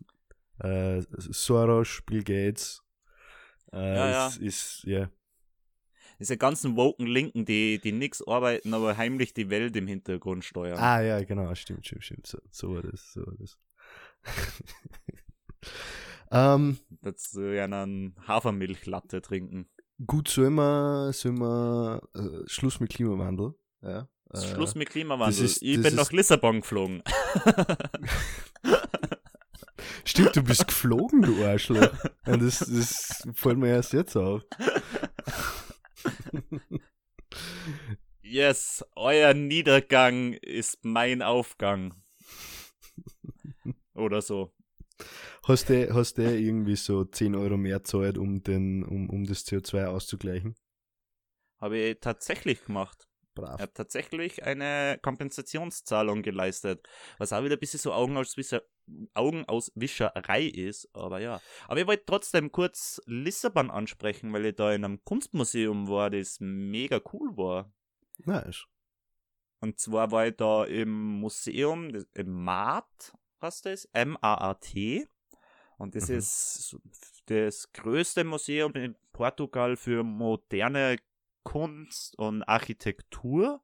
äh, Soros, Bill Gates. Äh. Ist, ist, ja. Diese ganzen woken Linken, die, die nix arbeiten, aber heimlich die Welt im Hintergrund steuern. Ah, ja, genau, stimmt, stimmt, stimmt. So, so war das, so war das. ähm, Dazu ja einen Hafermilchlatte trinken. gut, sollen wir, sollen wir äh, Schluss mit Klimawandel? Ja, äh, Schluss mit Klimawandel. ist- ich bin ist- nach Lissabon geflogen. Stimmt, du bist geflogen, du Arschloch. Und das, das fällt mir erst jetzt auf. Yes, euer Niedergang ist mein Aufgang. Oder so. Hast du, hast du irgendwie so 10 Euro mehr zahlt, um, den, um, um das CO2 auszugleichen? Habe ich tatsächlich gemacht. Brav. Er hat tatsächlich eine Kompensationszahlung geleistet. Was auch wieder ein bisschen so Augenauswischer, Augenauswischerei ist, aber ja. Aber ich wollte trotzdem kurz Lissabon ansprechen, weil ich da in einem Kunstmuseum war, das mega cool war. Nice. Und zwar war ich da im Museum, im MAT, heißt das? M-A-A-T. Und das Mhm. ist das größte Museum in Portugal für moderne Kunst und Architektur.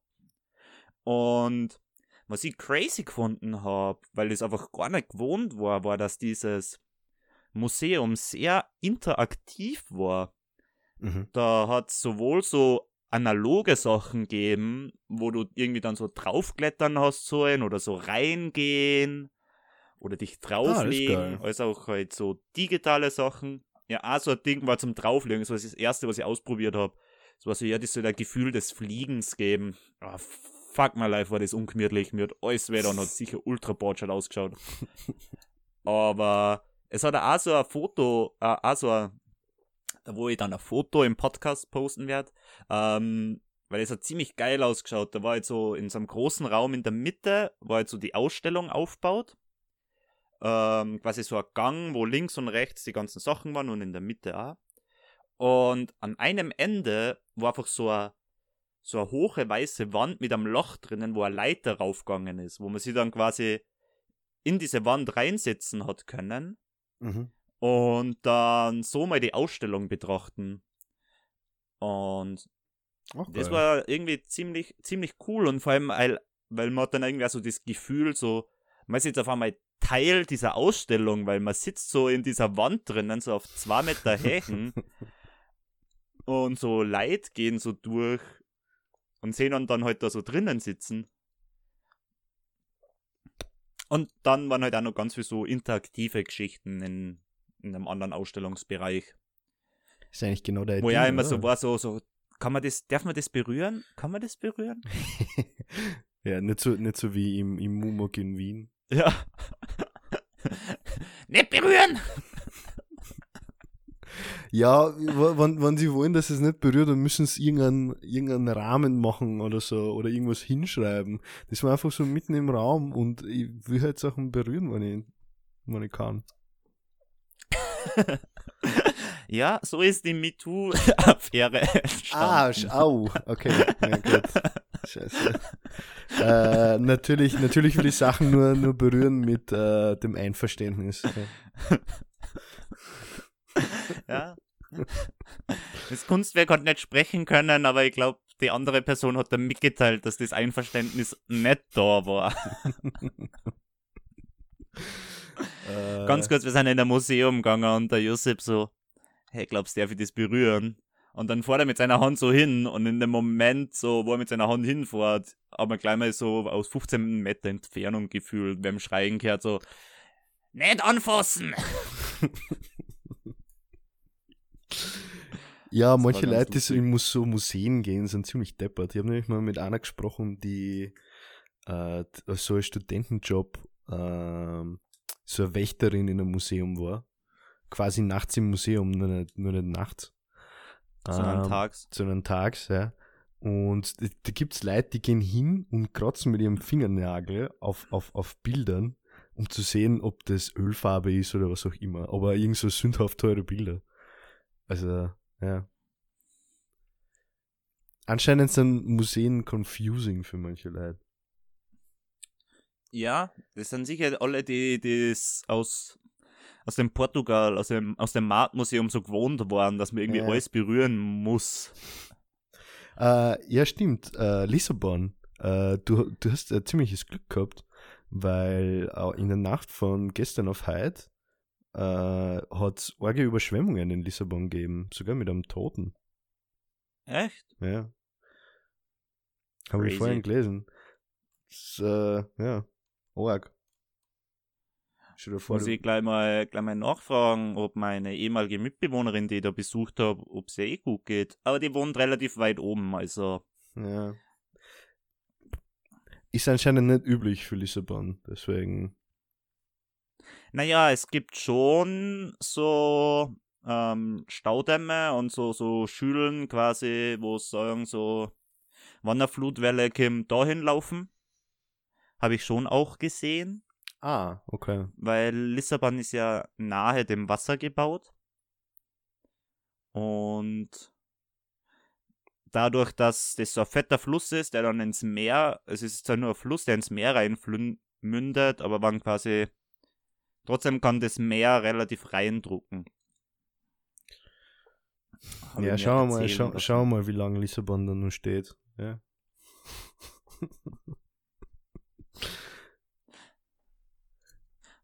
Und was ich crazy gefunden habe, weil ich einfach gar nicht gewohnt war, war, dass dieses Museum sehr interaktiv war Mhm. da hat sowohl so analoge Sachen gegeben, wo du irgendwie dann so draufklettern hast sollen oder so reingehen oder dich drauflegen, geil. als auch halt so digitale Sachen. Ja, auch so ein Ding war zum Drauflegen, das war das erste, was ich ausprobiert habe. Das war so, ja, das soll ein Gefühl des Fliegens geben. Ah, fuck my life, war das ungemütlich. Mir hat alles weh und hat sicher ultra botschert ausgeschaut. Aber es hat auch so ein Foto, äh, auch so ein, da wo ich dann ein Foto im Podcast posten werde, ähm, weil es hat ziemlich geil ausgeschaut. Da war jetzt so in so einem großen Raum in der Mitte, war jetzt so die Ausstellung aufgebaut. Ähm, quasi so ein Gang, wo links und rechts die ganzen Sachen waren und in der Mitte auch. Und an einem Ende war einfach so eine, so eine hohe weiße Wand mit einem Loch drinnen, wo eine Leiter raufgegangen ist, wo man sich dann quasi in diese Wand reinsetzen hat können Mhm. und dann so mal die Ausstellung betrachten. Und Auch das war irgendwie ziemlich, ziemlich cool und vor allem, weil, weil man hat dann irgendwie so das Gefühl, so, man ist jetzt auf einmal Teil dieser Ausstellung, weil man sitzt so in dieser Wand drinnen, so auf zwei Meter Häken und so Leid gehen so durch und sehen dann, dann halt da so drinnen sitzen. Und dann waren halt auch noch ganz viel so interaktive Geschichten in, in einem anderen Ausstellungsbereich. ist eigentlich genau der Wo ja immer oder? so war, so, so, kann man das, darf man das berühren? Kann man das berühren? ja, nicht so, nicht so wie im, im Mumok in Wien. Ja. Nicht berühren! Ja, wenn, wenn sie wollen, dass es nicht berührt, dann müssen sie irgendeinen, irgendeinen Rahmen machen oder so oder irgendwas hinschreiben. Das war einfach so mitten im Raum und ich will halt Sachen berühren, wenn ich, wenn ich kann. Ja, so ist die MeToo-Affäre Ah, entstanden. sch- au, okay, ja gut. Scheiße. Äh, natürlich, natürlich will ich Sachen nur, nur berühren mit äh, dem Einverständnis. Ja. Ja. Das Kunstwerk hat nicht sprechen können, aber ich glaube, die andere Person hat dann mitgeteilt, dass das Einverständnis nicht da war. Äh, Ganz kurz, wir sind in ein Museum gegangen und der Josep so, hey, glaubst du, darf ich das berühren? Und dann fährt er mit seiner Hand so hin und in dem Moment, so, wo er mit seiner Hand hinfährt, haben wir gleich mal so aus 15 Meter Entfernung gefühlt, beim Schreien gehört so, nicht anfassen! Ja, war manche Leute, die so lustig. in Mus so Museen gehen, sind ziemlich deppert. Ich habe nämlich mal mit einer gesprochen, die äh, so ein Studentenjob, ähm, so eine Wächterin in einem Museum war. Quasi nachts im Museum, nur nicht, nur nicht nachts. Sondern Ähm, tags. sondern tags, ja. Und da, da gibt's Leute, die gehen hin und kratzen mit ihrem Fingernagel auf, auf, auf Bildern, um zu sehen, ob das Ölfarbe ist oder was auch immer. Aber irgend so sündhaft teure Bilder. Also, ja. Anscheinend sind Museen confusing für manche Leute. Ja, das sind sicher alle, die das aus, aus dem Portugal, aus dem, aus dem Marktmuseum so gewohnt waren, dass man irgendwie Ja. alles berühren muss. Äh, ja, stimmt. Äh, Lissabon. Äh, du, du hast ein ziemliches Glück gehabt, weil äh, in der Nacht von gestern auf heute äh, hat es arge Überschwemmungen in Lissabon gegeben, sogar mit einem Toten. Echt? Ja. Habe ich vorhin gelesen. Das, äh, ja, arg. Stell dir vor, Muss ich gleich mal, gleich mal nachfragen, ob meine ehemalige Mitbewohnerin, die ich da besucht habe, ob es ihr eh gut geht. Aber die wohnt relativ weit oben, also Ja. Ist anscheinend nicht üblich für Lissabon, deswegen. Naja, es gibt schon so ähm, Staudämme und so, so Schülen quasi, wo es sagen, so Wanderflutwelle kommt dahin laufen. Habe ich schon auch gesehen, Ah, okay. weil Lissabon ist ja nahe dem Wasser gebaut. Und dadurch, dass das so ein fetter Fluss ist, der dann ins Meer, es ist zwar nur ein Fluss, der ins Meer reinmündet, aber wann quasi trotzdem kann das Meer relativ reindrucken. Hab ja, schauen wir mal, erzählen schau, mal, wie lange Lissabon da noch steht. Ja.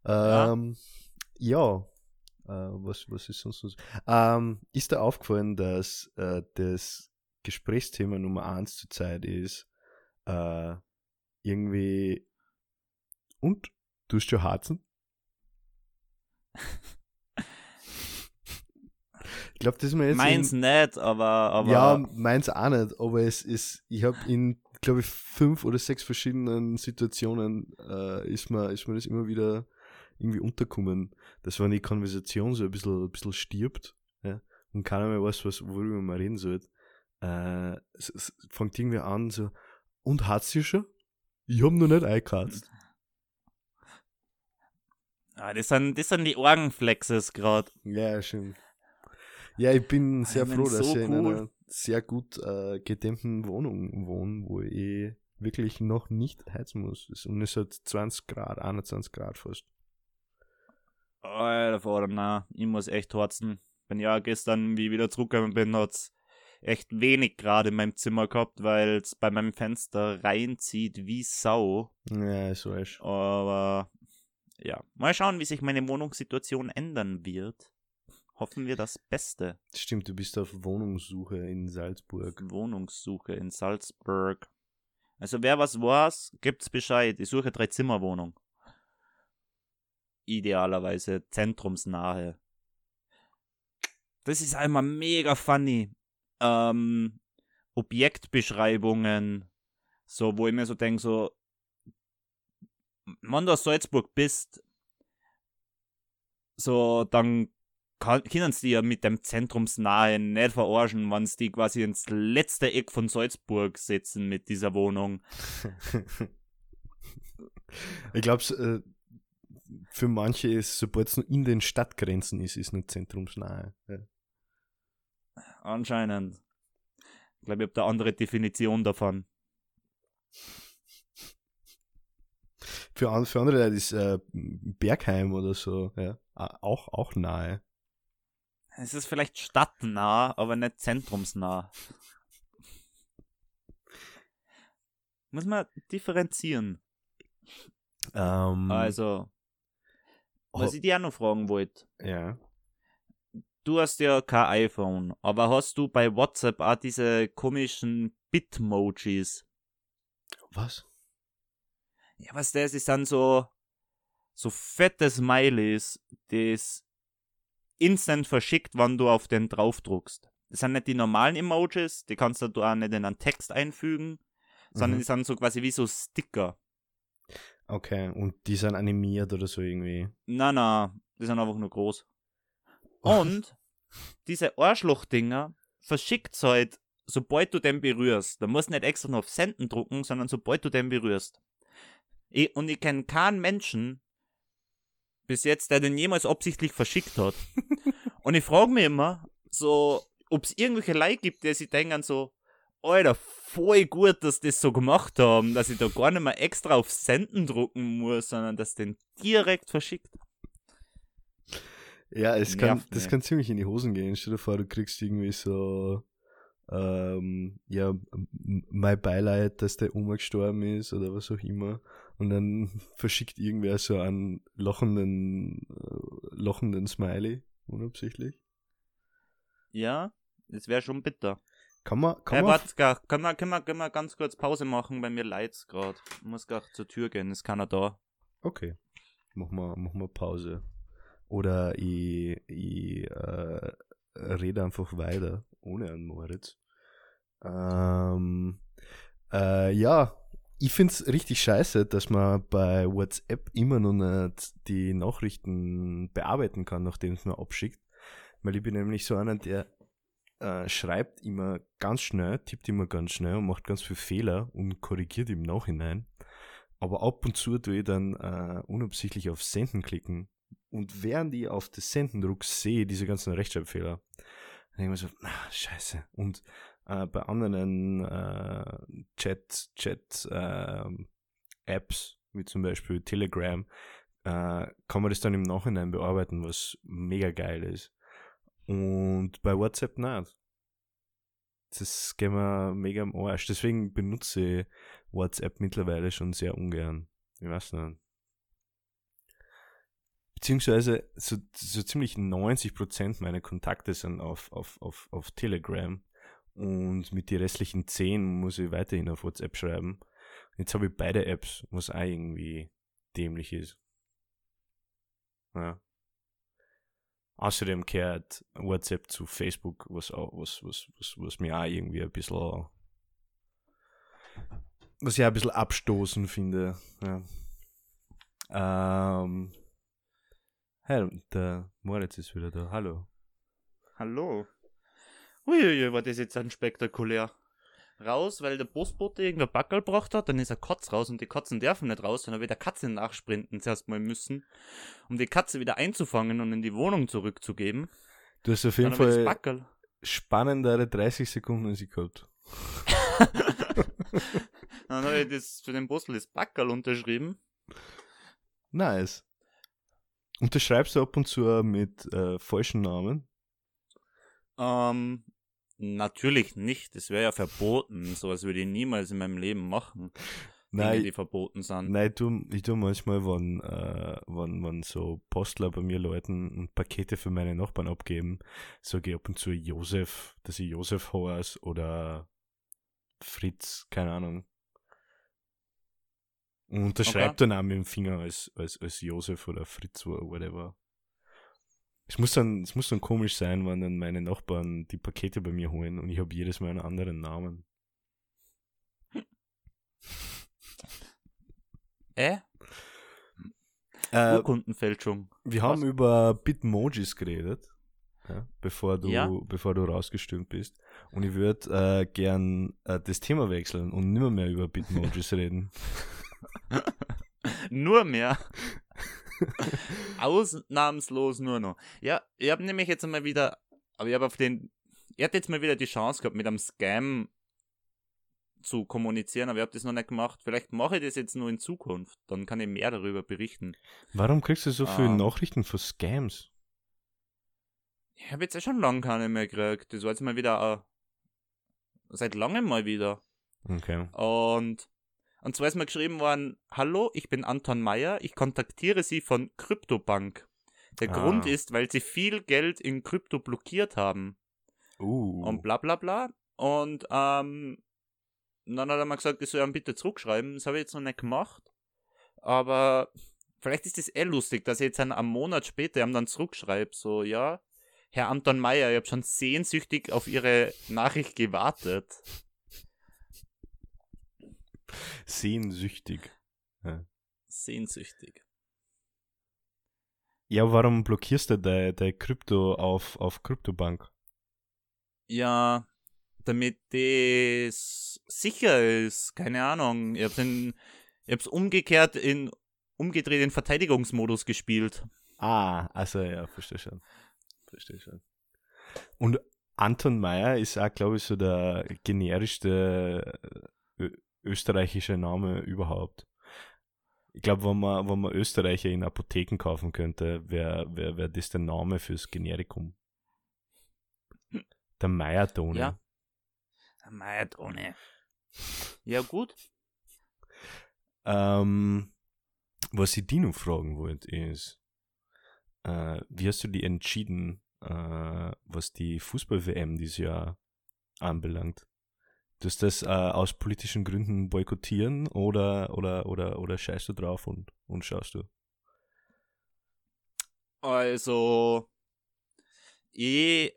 Ja. ähm, ja. Äh, was, was ist sonst noch? so? Ähm, ist dir aufgefallen, dass äh, das Gesprächsthema Nummer eins zur Zeit ist, äh, irgendwie und du hast schon Harzen? Ich glaube, das ist mir jetzt in- Meins nicht, aber, aber ja, meins auch nicht, aber es ist, ich habe in, glaube ich, fünf oder sechs verschiedenen Situationen äh, ist, mir, ist mir das immer wieder irgendwie unterkommen, dass wenn die Konversation so ein bisschen, ein bisschen stirbt ja, und keiner mehr weiß, was, worüber man reden soll, äh, es, es fängt irgendwie an so, und hat sie schon? Ich hab noch nicht eingekratzt. Ah, das, sind, das sind die Orgenflexes gerade. Ja, schön. Ja, ich bin sehr Ich froh, dass so ich in cool. einer sehr gut äh, gedämmten Wohnung wohne, wo ich wirklich noch nicht heizen muss. Es- Und es hat 20 Grad, 21 Grad fast. Alter Vater, na, ich muss echt horzen. Wenn ja gestern, wie ich wieder zurückgekommen bin, hat's echt wenig Grad in meinem Zimmer gehabt, weil es bei meinem Fenster reinzieht wie Sau. Ja, so ist. Aber ja, mal schauen, wie sich meine Wohnungssituation ändern wird. Hoffen wir das Beste. Stimmt, du bist auf Wohnungssuche in Salzburg. Wohnungssuche in Salzburg. Also wer was weiß, gibt's Bescheid. Ich suche drei Zimmerwohnung. Idealerweise zentrumsnahe. Das ist einmal mega funny. Ähm, Objektbeschreibungen, so wo ich mir so denke, so, wenn du aus Salzburg bist, so, dann kann, können sie ja mit dem Zentrumsnahen nicht verarschen, wenn sie die quasi ins letzte Eck von Salzburg setzen mit dieser Wohnung. ich glaube, äh, für manche ist, sobald es nur in den Stadtgrenzen ist, ist nicht zentrumsnahe. Ja. Anscheinend. Ich glaube, ich habe da andere Definition davon. Für, für andere Leute ist äh, Bergheim oder so, ja, auch, auch nahe. Es ist vielleicht stadtnah, aber nicht zentrumsnah. Muss man differenzieren. Ähm, Also, was oh, ich dir auch noch fragen wollte. ja. Du hast ja kein iPhone, aber hast du bei WhatsApp auch diese komischen Bitmojis? Was? Ja, was das ist dann so so fette Smileys, das instant verschickt, wenn du auf den draufdruckst. Das sind nicht die normalen Emojis, die kannst du auch nicht in einen Text einfügen, sondern Mhm. die sind so quasi wie so Sticker. Okay, und die sind animiert oder so irgendwie. Na, na, die sind einfach nur groß. Und diese Arschlochdinger verschickt's halt, sobald du den berührst. Da musst du nicht extra noch auf Senden drucken, sondern sobald du den berührst. Ich, und ich kenne keinen Menschen bis jetzt, der den jemals absichtlich verschickt hat. und ich frage mich immer, so, ob es irgendwelche Leute gibt, die sich denken so, Alter, voll gut, dass die das so gemacht haben, dass ich da gar nicht mehr extra auf Senden drucken muss, sondern dass den direkt verschickt. Ja, es kann, das kann ziemlich in die Hosen gehen. Stell dir vor, du kriegst irgendwie so ähm, ja, mein Beileid, dass der Oma gestorben ist oder was auch immer. Und dann verschickt irgendwer so einen lachenden, äh, lachenden Smiley, unabsichtlich. Ja, das wäre schon bitter. Kann man, kann Hey, man, warte, gar, können, wir, können, wir, können wir ganz kurz Pause machen, bei mir leid's gerade. Muss gar zur Tür gehen, ist keiner da. okay, mach mal, mach mal Pause. Oder ich, ich äh, rede einfach weiter, ohne einen Moritz. Ähm, äh, ja, ich find's richtig scheiße, dass man bei WhatsApp immer noch nicht die Nachrichten bearbeiten kann, nachdem es man abschickt. Weil ich bin nämlich so einer, der äh, schreibt immer ganz schnell, tippt immer ganz schnell und macht ganz viele Fehler und korrigiert im Nachhinein. Aber ab und zu tue ich dann äh, unabsichtlich auf Senden klicken. Und während ich auf das Senden drücke, sehe ich diese ganzen Rechtschreibfehler. Dann denke ich mir so, ah, scheiße. Und äh, bei anderen äh, Chat, Chat ähm, Apps, wie zum Beispiel Telegram, äh, kann man das dann im Nachhinein bearbeiten, was mega geil ist. Und bei WhatsApp nicht. Das geht mir mega am Arsch. Deswegen benutze ich WhatsApp mittlerweile schon sehr ungern. Ich weiß nicht. Beziehungsweise so, so ziemlich 90% meiner Kontakte sind auf, auf, auf, auf Telegram. Und mit den restlichen 10 muss ich weiterhin auf WhatsApp schreiben. Jetzt habe ich beide Apps, was auch irgendwie dämlich ist. Ja. Außerdem kehrt WhatsApp zu Facebook, was, auch, was, was, was, was mir auch irgendwie ein bisschen, was ich auch ein bisschen abstoßend finde. Ja. Ähm, hey, der Moritz ist wieder da. Hallo. Hallo. Uiuiui, war das jetzt ein spektakulär. Raus, weil der Postbote irgendein Backel gebracht hat, dann ist er Katz raus und die Katzen dürfen nicht raus, sondern wieder Katze nachsprinten zuerst mal müssen, um die Katze wieder einzufangen und in die Wohnung zurückzugeben. Du hast auf jeden Fall spannendere 30 Sekunden als ich gehabt. Dann habe ich das für den Postel das Backel unterschrieben. Nice. Unterschreibst du ab und zu mit äh, falschen Namen? Ähm, natürlich nicht. Das wäre ja verboten. Sowas würde ich niemals in meinem Leben machen. Dinge, Nein, die verboten sind. Nein, ich tu, ich tu manchmal, wenn, äh, wenn, wenn so Postler bei mir Leuten und Pakete für meine Nachbarn abgeben, sage ich ab und zu Josef, dass ich Josef heiße oder Fritz, keine Ahnung. Und unterschreibe Okay. dann auch mit dem Finger als, als, als Josef oder Fritz oder whatever. Es muss dann, es muss dann komisch sein, wenn dann meine Nachbarn die Pakete bei mir holen und ich habe jedes Mal einen anderen Namen. Äh? Äh, Urkundenfälschung. Wir haben Was? über Bitmojis geredet, ja, bevor du, Ja. bevor du rausgestürmt bist. Und ich würde äh, gern äh, das Thema wechseln und nimmer mehr über Bitmojis reden. Nur mehr. Ausnahmslos nur noch. Ja, ich habe nämlich jetzt mal wieder, aber ich habe auf den, ich hatte jetzt mal wieder die Chance gehabt, mit einem Scam zu kommunizieren, aber ich habe das noch nicht gemacht. Vielleicht mache ich das jetzt nur in Zukunft, dann kann ich mehr darüber berichten. Warum kriegst du so viele Ah. Nachrichten von Scams? Ich habe jetzt ja schon lange keine mehr gekriegt. Das war jetzt mal wieder, äh, seit langem mal wieder. Okay. Und, und zwar ist mir geschrieben worden, Hallo, ich bin Anton Meyer, ich kontaktiere Sie von Kryptobank. Der Ah. Grund ist, weil Sie viel Geld in Krypto blockiert haben. Uh. Und bla bla bla. Und ähm, dann hat er mal gesagt, ich soll ihm bitte zurückschreiben. Das habe ich jetzt noch nicht gemacht. Aber vielleicht ist es eh lustig, dass ich jetzt einen, einen Monat später ihm dann zurückschreibe. So, ja, Herr Anton Meyer, ich habe schon sehnsüchtig auf Ihre Nachricht gewartet. Sehnsüchtig. Sehnsüchtig. Ja, warum blockierst du dein, dein Krypto auf, auf Kryptobank? Ja, damit das sicher ist. Keine Ahnung. Ich hab's, in, ich hab's umgekehrt in umgedreht in Verteidigungsmodus gespielt. Ah, also ja, verstehe schon. Verstehe schon. Und Anton Meyer ist auch, glaube ich, so der generischste österreichische Name überhaupt. Ich glaube, wenn man, wenn man Österreicher in Apotheken kaufen könnte, wäre wär, wär das der Name fürs Generikum. Der Meyer-Tone. Ja. Mei, ohne. Ja, gut. Ähm, was ich dich noch fragen wollte, ist, äh, wie hast du die entschieden, äh, was die Fußball-WM dieses Jahr anbelangt? Dass das äh, aus politischen Gründen boykottieren oder, oder, oder, oder scheißt du drauf und, und schaust du? Also, ich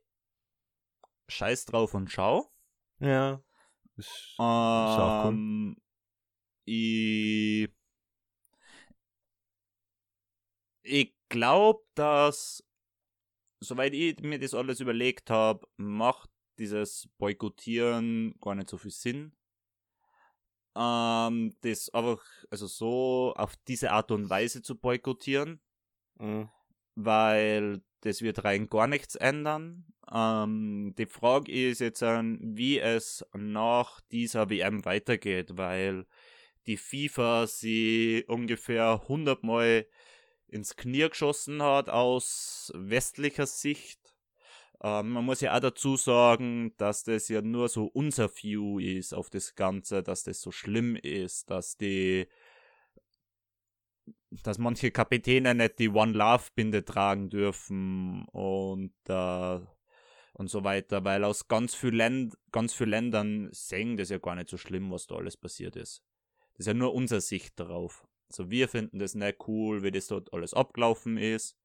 scheiß drauf und schau. Ja. Ist auch cool. Ähm, ich ich glaube, dass, soweit ich mir das alles überlegt habe, macht dieses Boykottieren gar nicht so viel Sinn. Ähm, das einfach, also so auf diese Art und Weise zu boykottieren, Mhm. weil das wird rein gar nichts ändern. Ähm, die Frage ist jetzt, wie es nach dieser WM weitergeht, weil die FIFA sie ungefähr 100 Mal ins Knie geschossen hat aus westlicher Sicht. Ähm, man muss ja auch dazu sagen, dass das ja nur so unser View ist auf das Ganze, dass das so schlimm ist, dass die dass manche Kapitäne nicht die One Love Binde tragen dürfen und äh, und so weiter, weil aus ganz vielen Länd ganz vielen Ländern sehen das ja gar nicht so schlimm, was da alles passiert ist. Das ist ja nur unsere Sicht darauf. Also wir finden das nicht cool, wie das dort alles abgelaufen ist.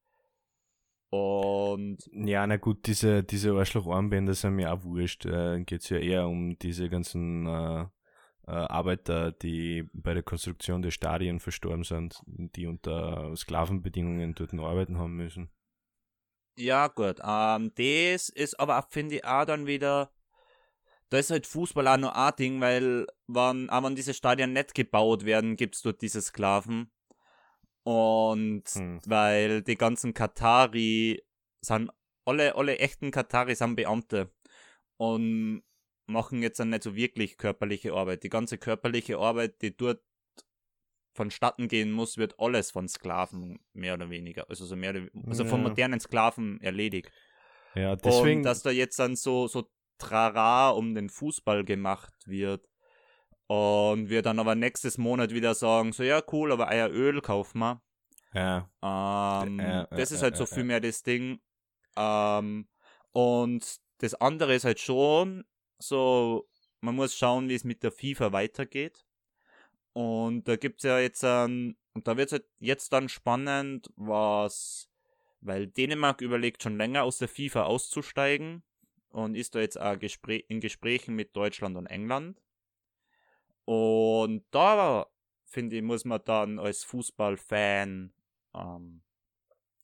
Und Ja, na gut, diese, diese Arschloch-Armbänder sind mir auch wurscht. Äh, Geht es ja eher um diese ganzen äh, äh, Arbeiter, die bei der Konstruktion der Stadien verstorben sind, die unter Sklavenbedingungen dort noch arbeiten haben müssen. ja, gut. Ähm, das ist aber, auch, finde ich, auch dann wieder. Da ist halt Fußball auch noch ein Ding, weil, wenn, auch wenn diese Stadien nicht gebaut werden, gibt es dort diese Sklaven. Und Hm. weil die ganzen Katari sind, alle, alle echten Katari sind Beamte und machen jetzt dann nicht so wirklich körperliche Arbeit. Die ganze körperliche Arbeit, die dort vonstatten gehen muss, wird alles von Sklaven mehr oder weniger, also so mehr oder, also von Ja. modernen Sklaven erledigt. Ja, deswegen. Und dass da jetzt dann so, so Trara um den Fußball gemacht wird. Und wir dann aber nächstes Monat wieder sagen, so ja, cool, aber euer Öl kaufen wir. ja, Ähm, Äh, äh, das ist halt so viel mehr das Ding. Ähm, und das andere ist halt schon so, man muss schauen, wie es mit der FIFA weitergeht. Und da gibt's ja jetzt, ähm, und da wird's halt jetzt dann spannend, was, weil Dänemark überlegt schon länger aus der FIFA auszusteigen und ist da jetzt auch Gespräch, in Gesprächen mit Deutschland und England. Und da, finde ich, muss man dann als Fußballfan ähm,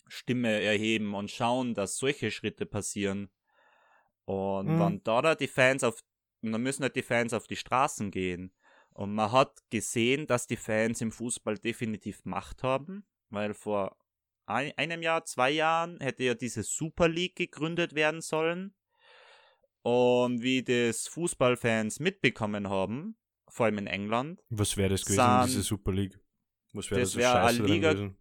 Stimme erheben und schauen, dass solche Schritte passieren. Und Mhm. wenn da, da die Fans auf, dann müssen halt die Fans auf die Straßen gehen. Und man hat gesehen, dass die Fans im Fußball definitiv Macht haben, weil vor ein, einem Jahr, zwei Jahren hätte ja diese Super League gegründet werden sollen. Und wie das Fußballfans mitbekommen haben, vor allem in England, was wäre das gewesen, San- diese Super League? Was wäre Das das so wär eine scheiße Liga- gewesen?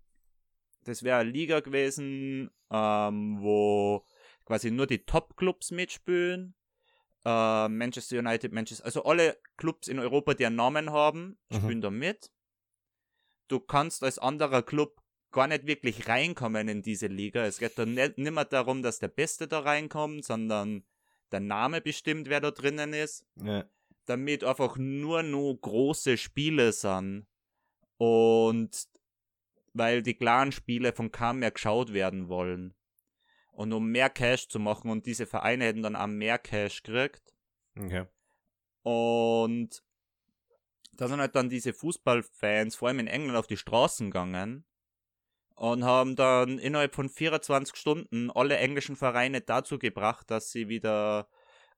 das wäre eine Liga gewesen, ähm, wo quasi nur die Top-Clubs mitspielen. Äh, Manchester United, Manchester, also alle Clubs in Europa, die einen Namen haben, Mhm. spielen da mit. Du kannst als anderer Club gar nicht wirklich reinkommen in diese Liga. Es geht da nicht, nicht mehr darum, dass der Beste da reinkommt, sondern der Name bestimmt, wer da drinnen ist Ja. Damit einfach nur nur große Spiele sind und weil die klaren Spiele von kaum mehr geschaut werden wollen. Und um mehr Cash zu machen und diese Vereine hätten dann auch mehr Cash gekriegt. Okay. Und da sind halt dann diese Fußballfans, vor allem in England, auf die Straßen gegangen und haben dann innerhalb von 24 Stunden alle englischen Vereine dazu gebracht, dass sie wieder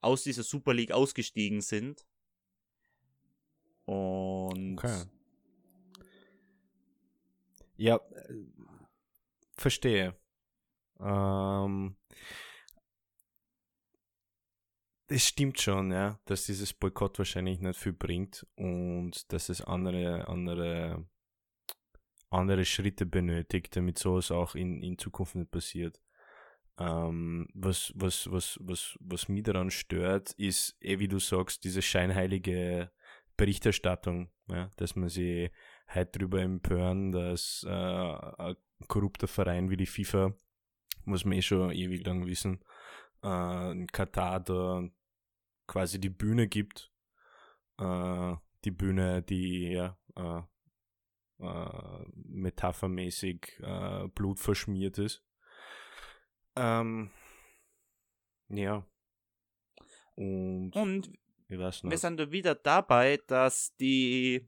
aus dieser Super League ausgestiegen sind. Und Okay. Ja, äh, verstehe. Ähm, es stimmt schon, ja, dass dieses Boykott wahrscheinlich nicht viel bringt und dass es andere, andere, andere Schritte benötigt, damit sowas auch in, in Zukunft nicht passiert. Ähm, was, was, was, was, was mich daran stört, ist, eh wie du sagst, diese scheinheilige Berichterstattung, ja, dass man sich halt darüber empören, dass äh, ein korrupter Verein wie die FIFA, muss man eh schon ewig lang wissen, äh, in Katar da quasi die Bühne gibt. Äh, die Bühne, die ja, äh, äh, metaphermäßig äh, blutverschmiert ist. Ähm, ja. Und, Und wir sind wieder dabei, dass die,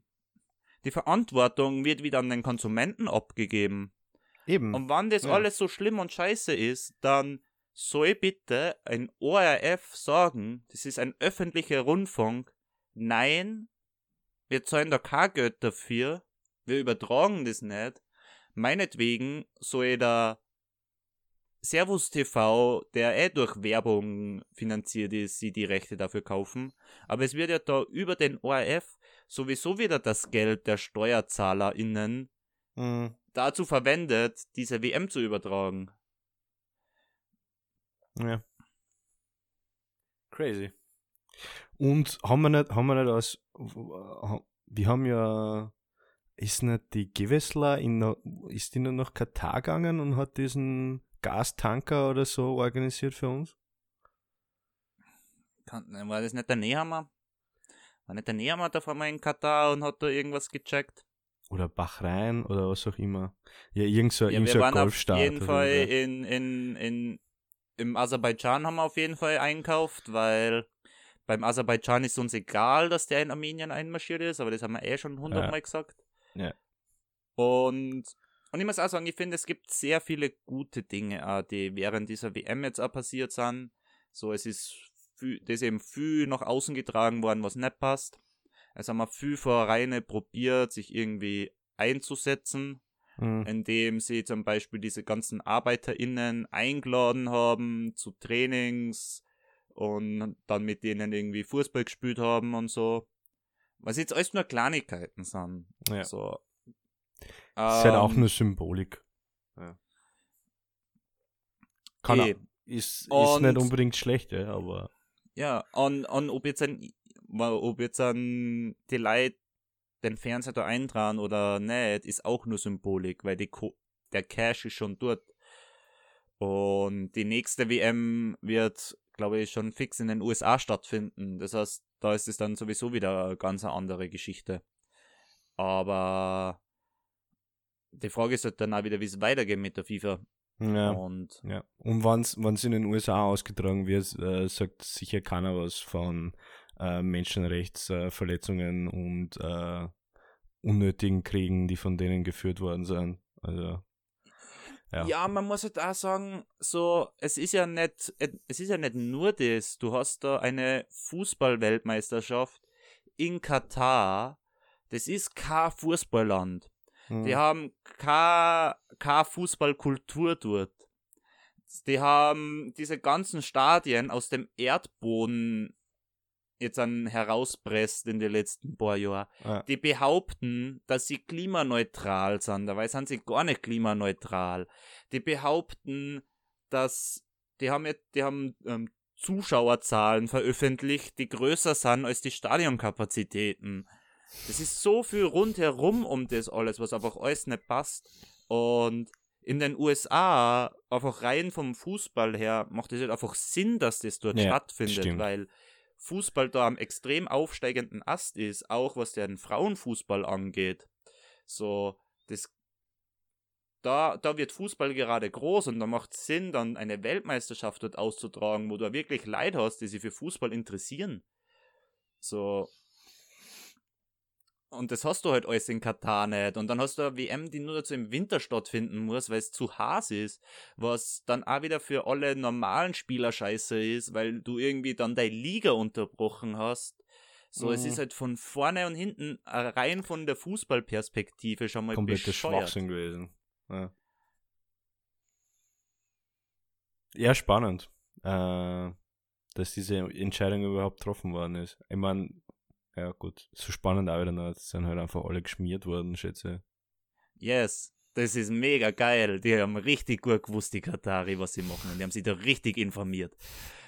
die Verantwortung wird wieder an den Konsumenten abgegeben. Eben. Und wenn das Ja. alles so schlimm und scheiße ist, dann soll bitte ein ORF sagen, das ist ein öffentlicher Rundfunk, nein, wir zahlen da kein Geld dafür, wir übertragen das nicht. Meinetwegen soll da Servus TV, der eh durch Werbung finanziert ist, sie die Rechte dafür kaufen. Aber es wird ja da über den ORF sowieso wieder das Geld der SteuerzahlerInnen Mhm. dazu verwendet, diese WM zu übertragen. Ja. Crazy. Und haben wir nicht, haben wir nicht als, wir haben ja, ist nicht die Gewessler in, ist die noch nach Katar gegangen und hat diesen Gastanker oder so organisiert für uns? Kann, war das nicht der Nehammer? War nicht der Nehammer da vor mal in Katar und hat da irgendwas gecheckt? Oder Bahrain oder was auch immer. Ja, irgend so, Ja, irgend wir so ein waren auf Golfstaat. jeden Fall in, in, in, im Aserbaidschan haben wir auf jeden Fall einkauft, weil beim Aserbaidschan ist uns egal, dass der in Armenien einmarschiert ist, aber das haben wir eh schon hundertmal gesagt. Ja. Und, und ich muss auch sagen, ich finde, es gibt sehr viele gute Dinge, auch, die während dieser WM jetzt auch passiert sind. So, es ist viel, das ist eben viel nach außen getragen worden, was nicht passt. Es haben wir viel Vereine probiert, sich irgendwie einzusetzen Mhm. indem sie zum Beispiel diese ganzen ArbeiterInnen eingeladen haben zu Trainings und dann mit denen irgendwie Fußball gespielt haben und so. Was jetzt alles nur Kleinigkeiten sind. Ja. So. Das ist halt auch Ähm, nur Symbolik. Ja. Kann auch, ist, ist Und- nicht unbedingt schlecht, ja, aber Ja, und, und ob jetzt ein, ob jetzt ein, die Leute den Fernseher da eintragen oder nicht, ist auch nur Symbolik, weil die Ko der Cash ist schon dort. Und die nächste WM wird, glaube ich, schon fix in den USA stattfinden. Das heißt, da ist es dann sowieso wieder eine ganz andere Geschichte. Aber die Frage ist halt dann auch wieder, wie es weitergeht mit der FIFA. ja. Und Ja, und wenn es in den USA ausgetragen wird, äh, sagt sicher keiner was von äh, Menschenrechtsverletzungen und äh, unnötigen Kriegen, die von denen geführt worden sind. Also, ja. Ja. man muss halt auch sagen, so, es ist ja nicht, es ist ja nicht nur das. Du hast da eine Fußball-Weltmeisterschaft in Katar. Das ist kein Fußballland. Hm. Die haben keine, keine Fußballkultur dort. Die haben diese ganzen Stadien aus dem Erdboden jetzt an herauspresst in den letzten paar Jahren. Ja. Die behaupten, dass sie klimaneutral sind, dabei sind sie gar nicht klimaneutral. Die behaupten, dass die haben jetzt, die haben ähm, Zuschauerzahlen veröffentlicht, die größer sind als die Stadionkapazitäten. Das ist so viel rundherum um das alles, was einfach alles nicht passt. Und in den USA, einfach rein vom Fußball her, macht es halt einfach Sinn, dass das dort Ja, stattfindet, stimmt. weil Fußball da am extrem aufsteigenden Ast ist, auch was den Frauenfußball angeht. So, das da, da wird Fußball gerade groß und da macht es Sinn, dann eine Weltmeisterschaft dort auszutragen, wo du wirklich Leute hast, die sich für Fußball interessieren. So. Und das hast du halt alles in Katar nicht. Und dann hast du eine WM, die nur dazu im Winter stattfinden muss, weil es zu heiß ist. Was dann auch wieder für alle normalen Spieler scheiße ist, weil du irgendwie dann deine Liga unterbrochen hast. So, es Mhm. ist halt von vorne und hinten äh, rein von der Fußballperspektive schon mal bescheuert. Schwachsinn gewesen. Ja, ja spannend, äh, dass diese Entscheidung überhaupt getroffen worden ist. Ich meine, ja gut, so spannend auch wieder noch, es sind halt einfach alle geschmiert worden, schätze Yes. Das ist mega geil. Die haben richtig gut gewusst, die Katari, was sie machen. Und die haben sich da richtig informiert.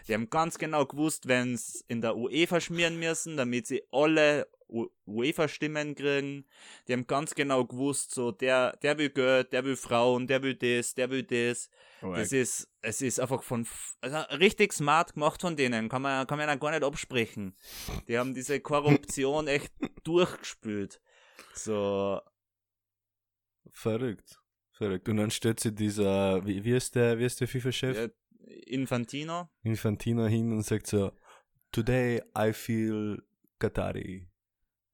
Die haben ganz genau gewusst, wenn es in der UEFA schmieren müssen, damit sie alle UEFA-Stimmen kriegen. Die haben ganz genau gewusst, so der, der will Geld, der will Frauen, der will das, der will das. Oh, das ist, es ist einfach von also richtig smart gemacht von denen. Kann man, kann man ja gar nicht absprechen. Die haben diese Korruption echt durchgespült. So, Verrückt. Verrückt. Und dann stellt sie dieser, wie, wie ist der, wie ist der FIFA-Chef? Infantino. Infantino hin und sagt so, Today I feel Qatari.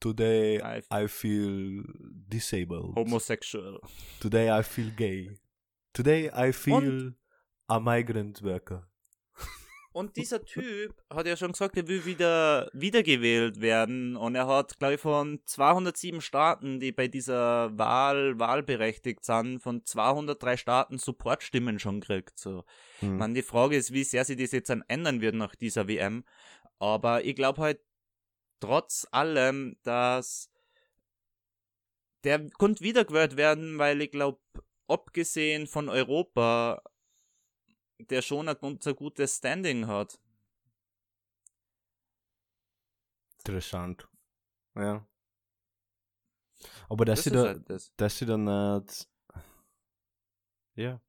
Today I, I feel disabled. Homosexual. Today I feel gay. Today I feel und? a migrant worker. Und dieser Typ hat ja schon gesagt, er will wieder wiedergewählt werden. Und er hat, glaube ich, von 207 Staaten, die bei dieser Wahl wahlberechtigt sind, von 203 Staaten Supportstimmen schon gekriegt. So. Hm. Man, die Frage ist, wie sehr sich das jetzt dann ändern wird nach dieser WM. Aber ich glaube halt trotz allem, dass der konnte wiedergewählt werden, weil ich glaube, abgesehen von Europa der schon ein gutes Standing hat. Interessant. Ja. Aber dass das sie da, halt das. dass sie dann nicht, ja,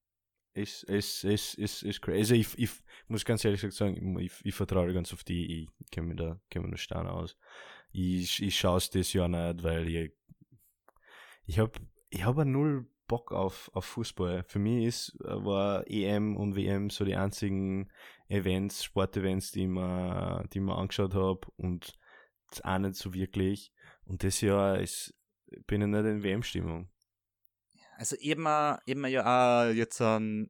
ist, ist, ist, ist, ist crazy. Also ich, ich muss ganz ehrlich sagen, ich, ich vertraue ganz auf die, ich kenne mich da, mich da stark aus. Ich, ich schaue es das Jahr nicht, weil ich, ich habe, ich habe null Bock auf, auf Fußball. Für mich ist, äh, war EM und WM so die einzigen Events, Sportevents, die ich mir, die ich mir angeschaut habe und auch nicht so wirklich. Und das Jahr ist, bin ich nicht in WM-Stimmung. Also eben, eben ja auch jetzt an,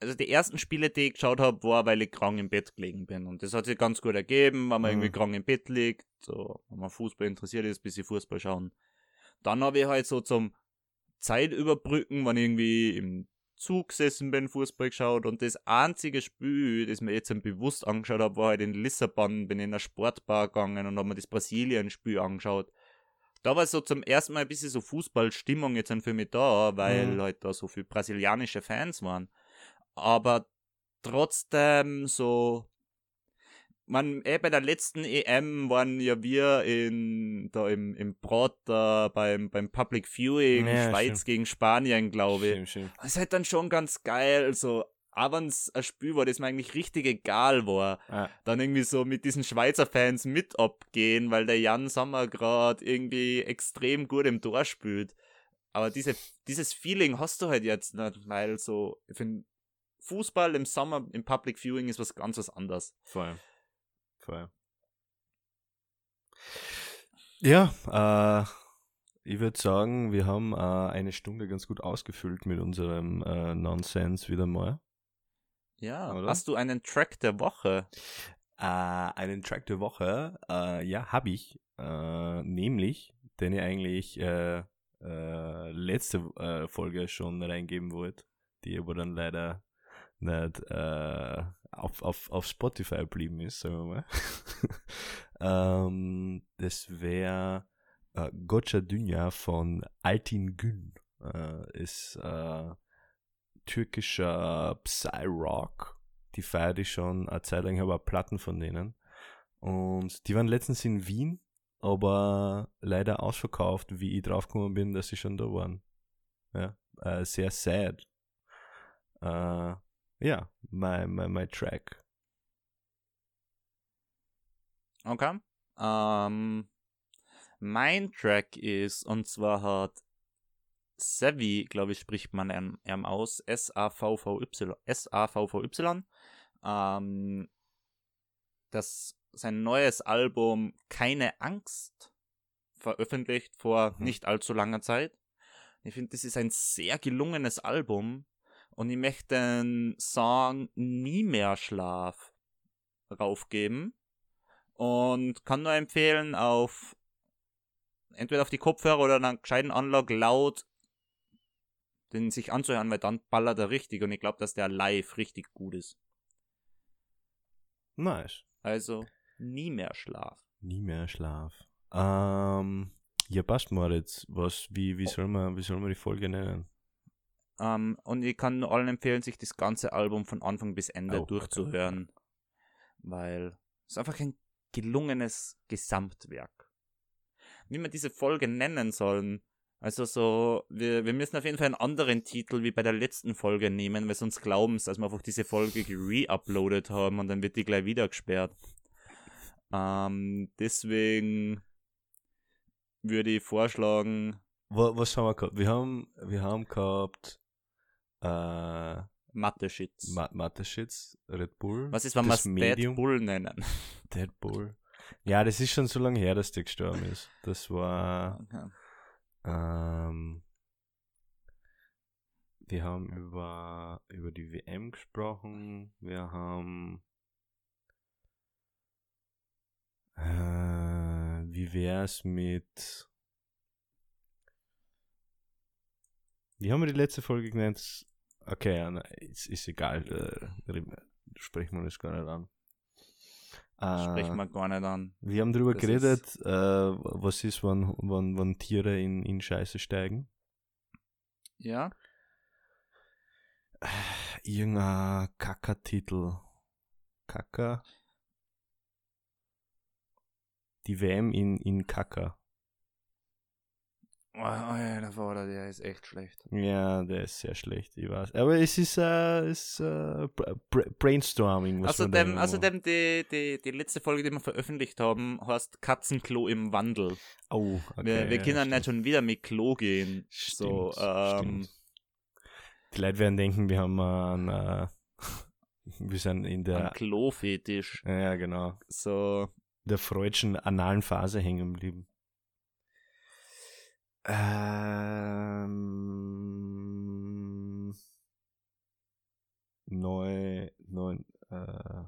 also die ersten Spiele, die ich geschaut habe, war, weil ich krank im Bett gelegen bin. Und das hat sich ganz gut ergeben, wenn man mhm. irgendwie krank im Bett liegt, so, wenn man Fußball interessiert ist, bis ich Fußball schauen. Dann habe ich halt so zum Zeit überbrücken, wenn ich irgendwie im Zug gesessen bin, Fußball geschaut und das einzige Spiel, das mir jetzt bewusst angeschaut habe, war halt in Lissabon, bin in einer Sportbar gegangen und habe mir das Brasilien-Spiel angeschaut. Da war so zum ersten Mal ein bisschen so Fußballstimmung jetzt für mich da, weil mhm. halt da so viele brasilianische Fans waren. Aber trotzdem so man, eh, bei der letzten EM waren ja wir in, da im, im Brot da beim, beim Public Viewing, ja, Schweiz stimmt. gegen Spanien, glaube ich. Stimmt, stimmt. Das ist halt dann schon ganz geil, so, aber wenn es ein Spiel war, das mir eigentlich richtig egal war, ah. dann irgendwie so mit diesen Schweizer Fans mit abgehen, weil der Jan Sommer gerade irgendwie extrem gut im Tor spielt. Aber diese, dieses Feeling hast du halt jetzt nicht, weil so, ich finde, Fußball im Sommer im Public Viewing ist was ganz was anderes. Voll. Voll. Ja, äh, ich würde sagen, wir haben äh, eine Stunde ganz gut ausgefüllt mit unserem äh, Nonsense wieder mal. Ja, Oder? hast du einen Track der Woche? Äh, einen Track der Woche, äh, ja, habe ich. Äh, nämlich, den ich eigentlich äh, äh, letzte äh, Folge schon reingeben wollte, die aber dann leider nicht auf, auf, auf Spotify geblieben ist, sagen wir mal. ähm, das wäre äh, Gotcha Dünya von Altin Gün. Ist türkischer Psy-Rock. Die feiert ich schon eine Zeit lang, habe Platten von denen. Und die waren letztens in Wien, aber leider ausverkauft, wie ich draufgekommen bin, dass sie schon da waren. Ja, äh, sehr sad. Äh, ja, mein, mein, mein Track. Okay. Ähm, mein Track ist, und zwar hat Savvy, glaube ich, spricht man ihm aus, S-A-V-V-Y, S-A-V-V-Y, ähm, das, sein neues Album Keine Angst veröffentlicht vor mhm. nicht allzu langer Zeit. Ich finde, das ist ein sehr gelungenes Album. Und ich möchte den Song Nie mehr Schlaf raufgeben. Und kann nur empfehlen, auf entweder auf die Kopfhörer oder einen gescheiten Anlage laut den sich anzuhören, weil dann ballert er richtig und ich glaube, dass der live richtig gut ist. Nice. Also nie mehr Schlaf. Nie mehr Schlaf. Ähm, Ja, passt Moritz. Was, wie, wie, soll man, wie soll man die Folge nennen? Ähm, und ich kann nur allen empfehlen, sich das ganze Album von Anfang bis Ende Oh, okay. durchzuhören. Weil es ist einfach ein gelungenes Gesamtwerk. Wie wir diese Folge nennen sollen. Also so, wir, wir müssen auf jeden Fall einen anderen Titel wie bei der letzten Folge nehmen, weil sonst glauben sie, dass wir einfach diese Folge re-uploadet haben und dann wird die gleich wieder gesperrt. Ähm, deswegen würde ich vorschlagen, Wa- Was haben wir gehabt? Wir haben, wir haben gehabt äh, Mathe-Shits. Ma Mathe-Shits, Red Bull. Was ist, wenn wir das es Dead Medium. Bull nennen? Dead Bull. Ja, das ist schon so lange her, dass der gestorben ist. Das war, Okay. Ähm, wir haben über, über die WM gesprochen. Wir haben, äh, wie wär's mit, wie haben wir die letzte Folge genannt? Okay, na, ist, ist egal, äh, sprechen wir das gar nicht an. Sprechen Äh, wir gar nicht an. wir haben darüber Das geredet, äh, was ist, wenn, wenn, wenn Tiere in, in Scheiße steigen. Ja? Irgendein Kaka-Titel. Kaka. Die WM in, in Kaka. Oh, ja, der Vater, der ist echt schlecht. Ja, der ist sehr schlecht, ich weiß. Aber es ist, äh, ist äh, Bra- Bra- Brainstorming. was man Außerdem, immer außerdem die, die, die letzte Folge, die wir veröffentlicht haben, heißt Katzenklo im Wandel. Oh, okay. wir wir ja, können stimmt. nicht schon wieder mit Klo gehen. so, Stimmt, ähm, stimmt. Die Leute werden denken, wir haben einen, äh, wir sind in der, Klo-Fetisch. ja genau, So, der freudschen analen Phase hängen geblieben. Ähm, neu, neu, äh,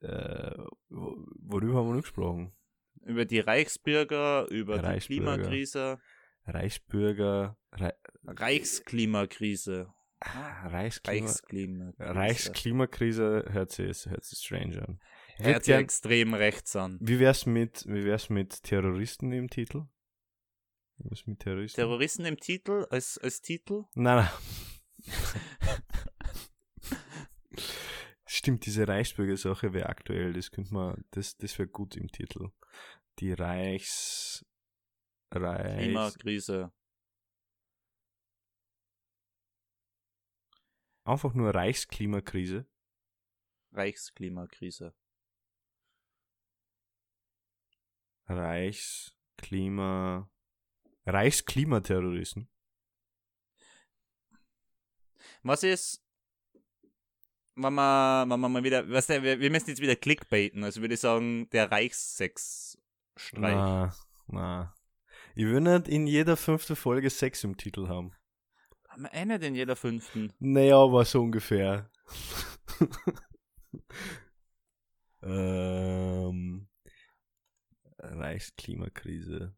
äh, wo- worüber haben wir gesprochen? über die Reichsbürger, über Reichsbürger. die Klimakrise. Reichsbürger, Re Reichsklimakrise. Ah, Reichsklima, Reichsklimakrise. Reichsklimakrise hört sich, hört sich strange an. Hört sich extrem rechts an. Wie wär's mit, wie wär's mit Terroristen im Titel? Was mit Terroristen? Terroristen im Titel, als, als Titel? nein, nein. Stimmt, diese Reichsbürger-Sache wäre aktuell, das könnte man, das, das wäre gut im Titel. Die Reichs, Reichs, Klimakrise. einfach nur Reichsklimakrise. Reichsklimakrise. Reichsklima, Reichsklimaterroristen. Was ist, wenn man, wenn man mal wieder, weißt du, wir, wir müssen jetzt wieder clickbaiten, also würde ich sagen, der Reichssex-Streich. Na, na. Ich will nicht in jeder fünften Folge Sex im Titel haben. Haben wir eine in jeder fünften? Naja, aber so ungefähr. ähm, Reichsklimakrise.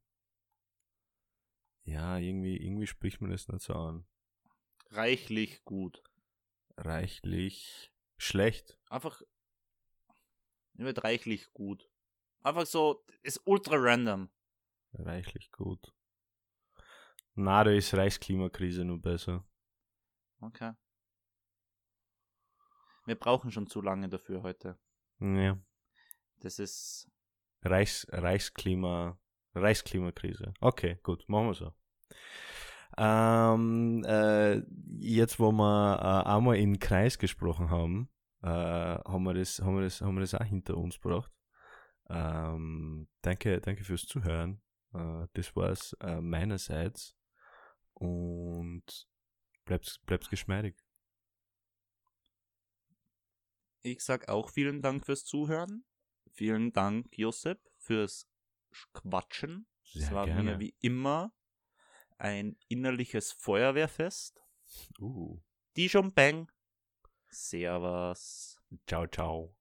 Ja, irgendwie, irgendwie spricht man das nicht so an. Reichlich gut. Reichlich schlecht. Einfach, wird reichlich gut. Einfach so, ist ultra random. Reichlich gut. Na, da ist Reichsklimakrise nur besser. Okay. Wir brauchen schon zu lange dafür heute. Ja. Das ist, Reichs, Reichsklima, Reichsklimakrise. Okay, gut, machen wir so. Ähm, äh, jetzt, wo wir äh, einmal in Kreis gesprochen haben, äh, haben, wir das, haben, wir das, haben wir das auch hinter uns gebracht. Ähm, danke, danke fürs Zuhören. Äh, das war's äh, meinerseits. Und bleibt, bleibt geschmeidig. ich sag auch vielen Dank fürs Zuhören. Vielen Dank, Josep, fürs Quatschen. Es Sehr war gerne. mir wie immer ein innerliches Feuerwehrfest. Uh, Dijon Bang. Servus. ciao, ciao.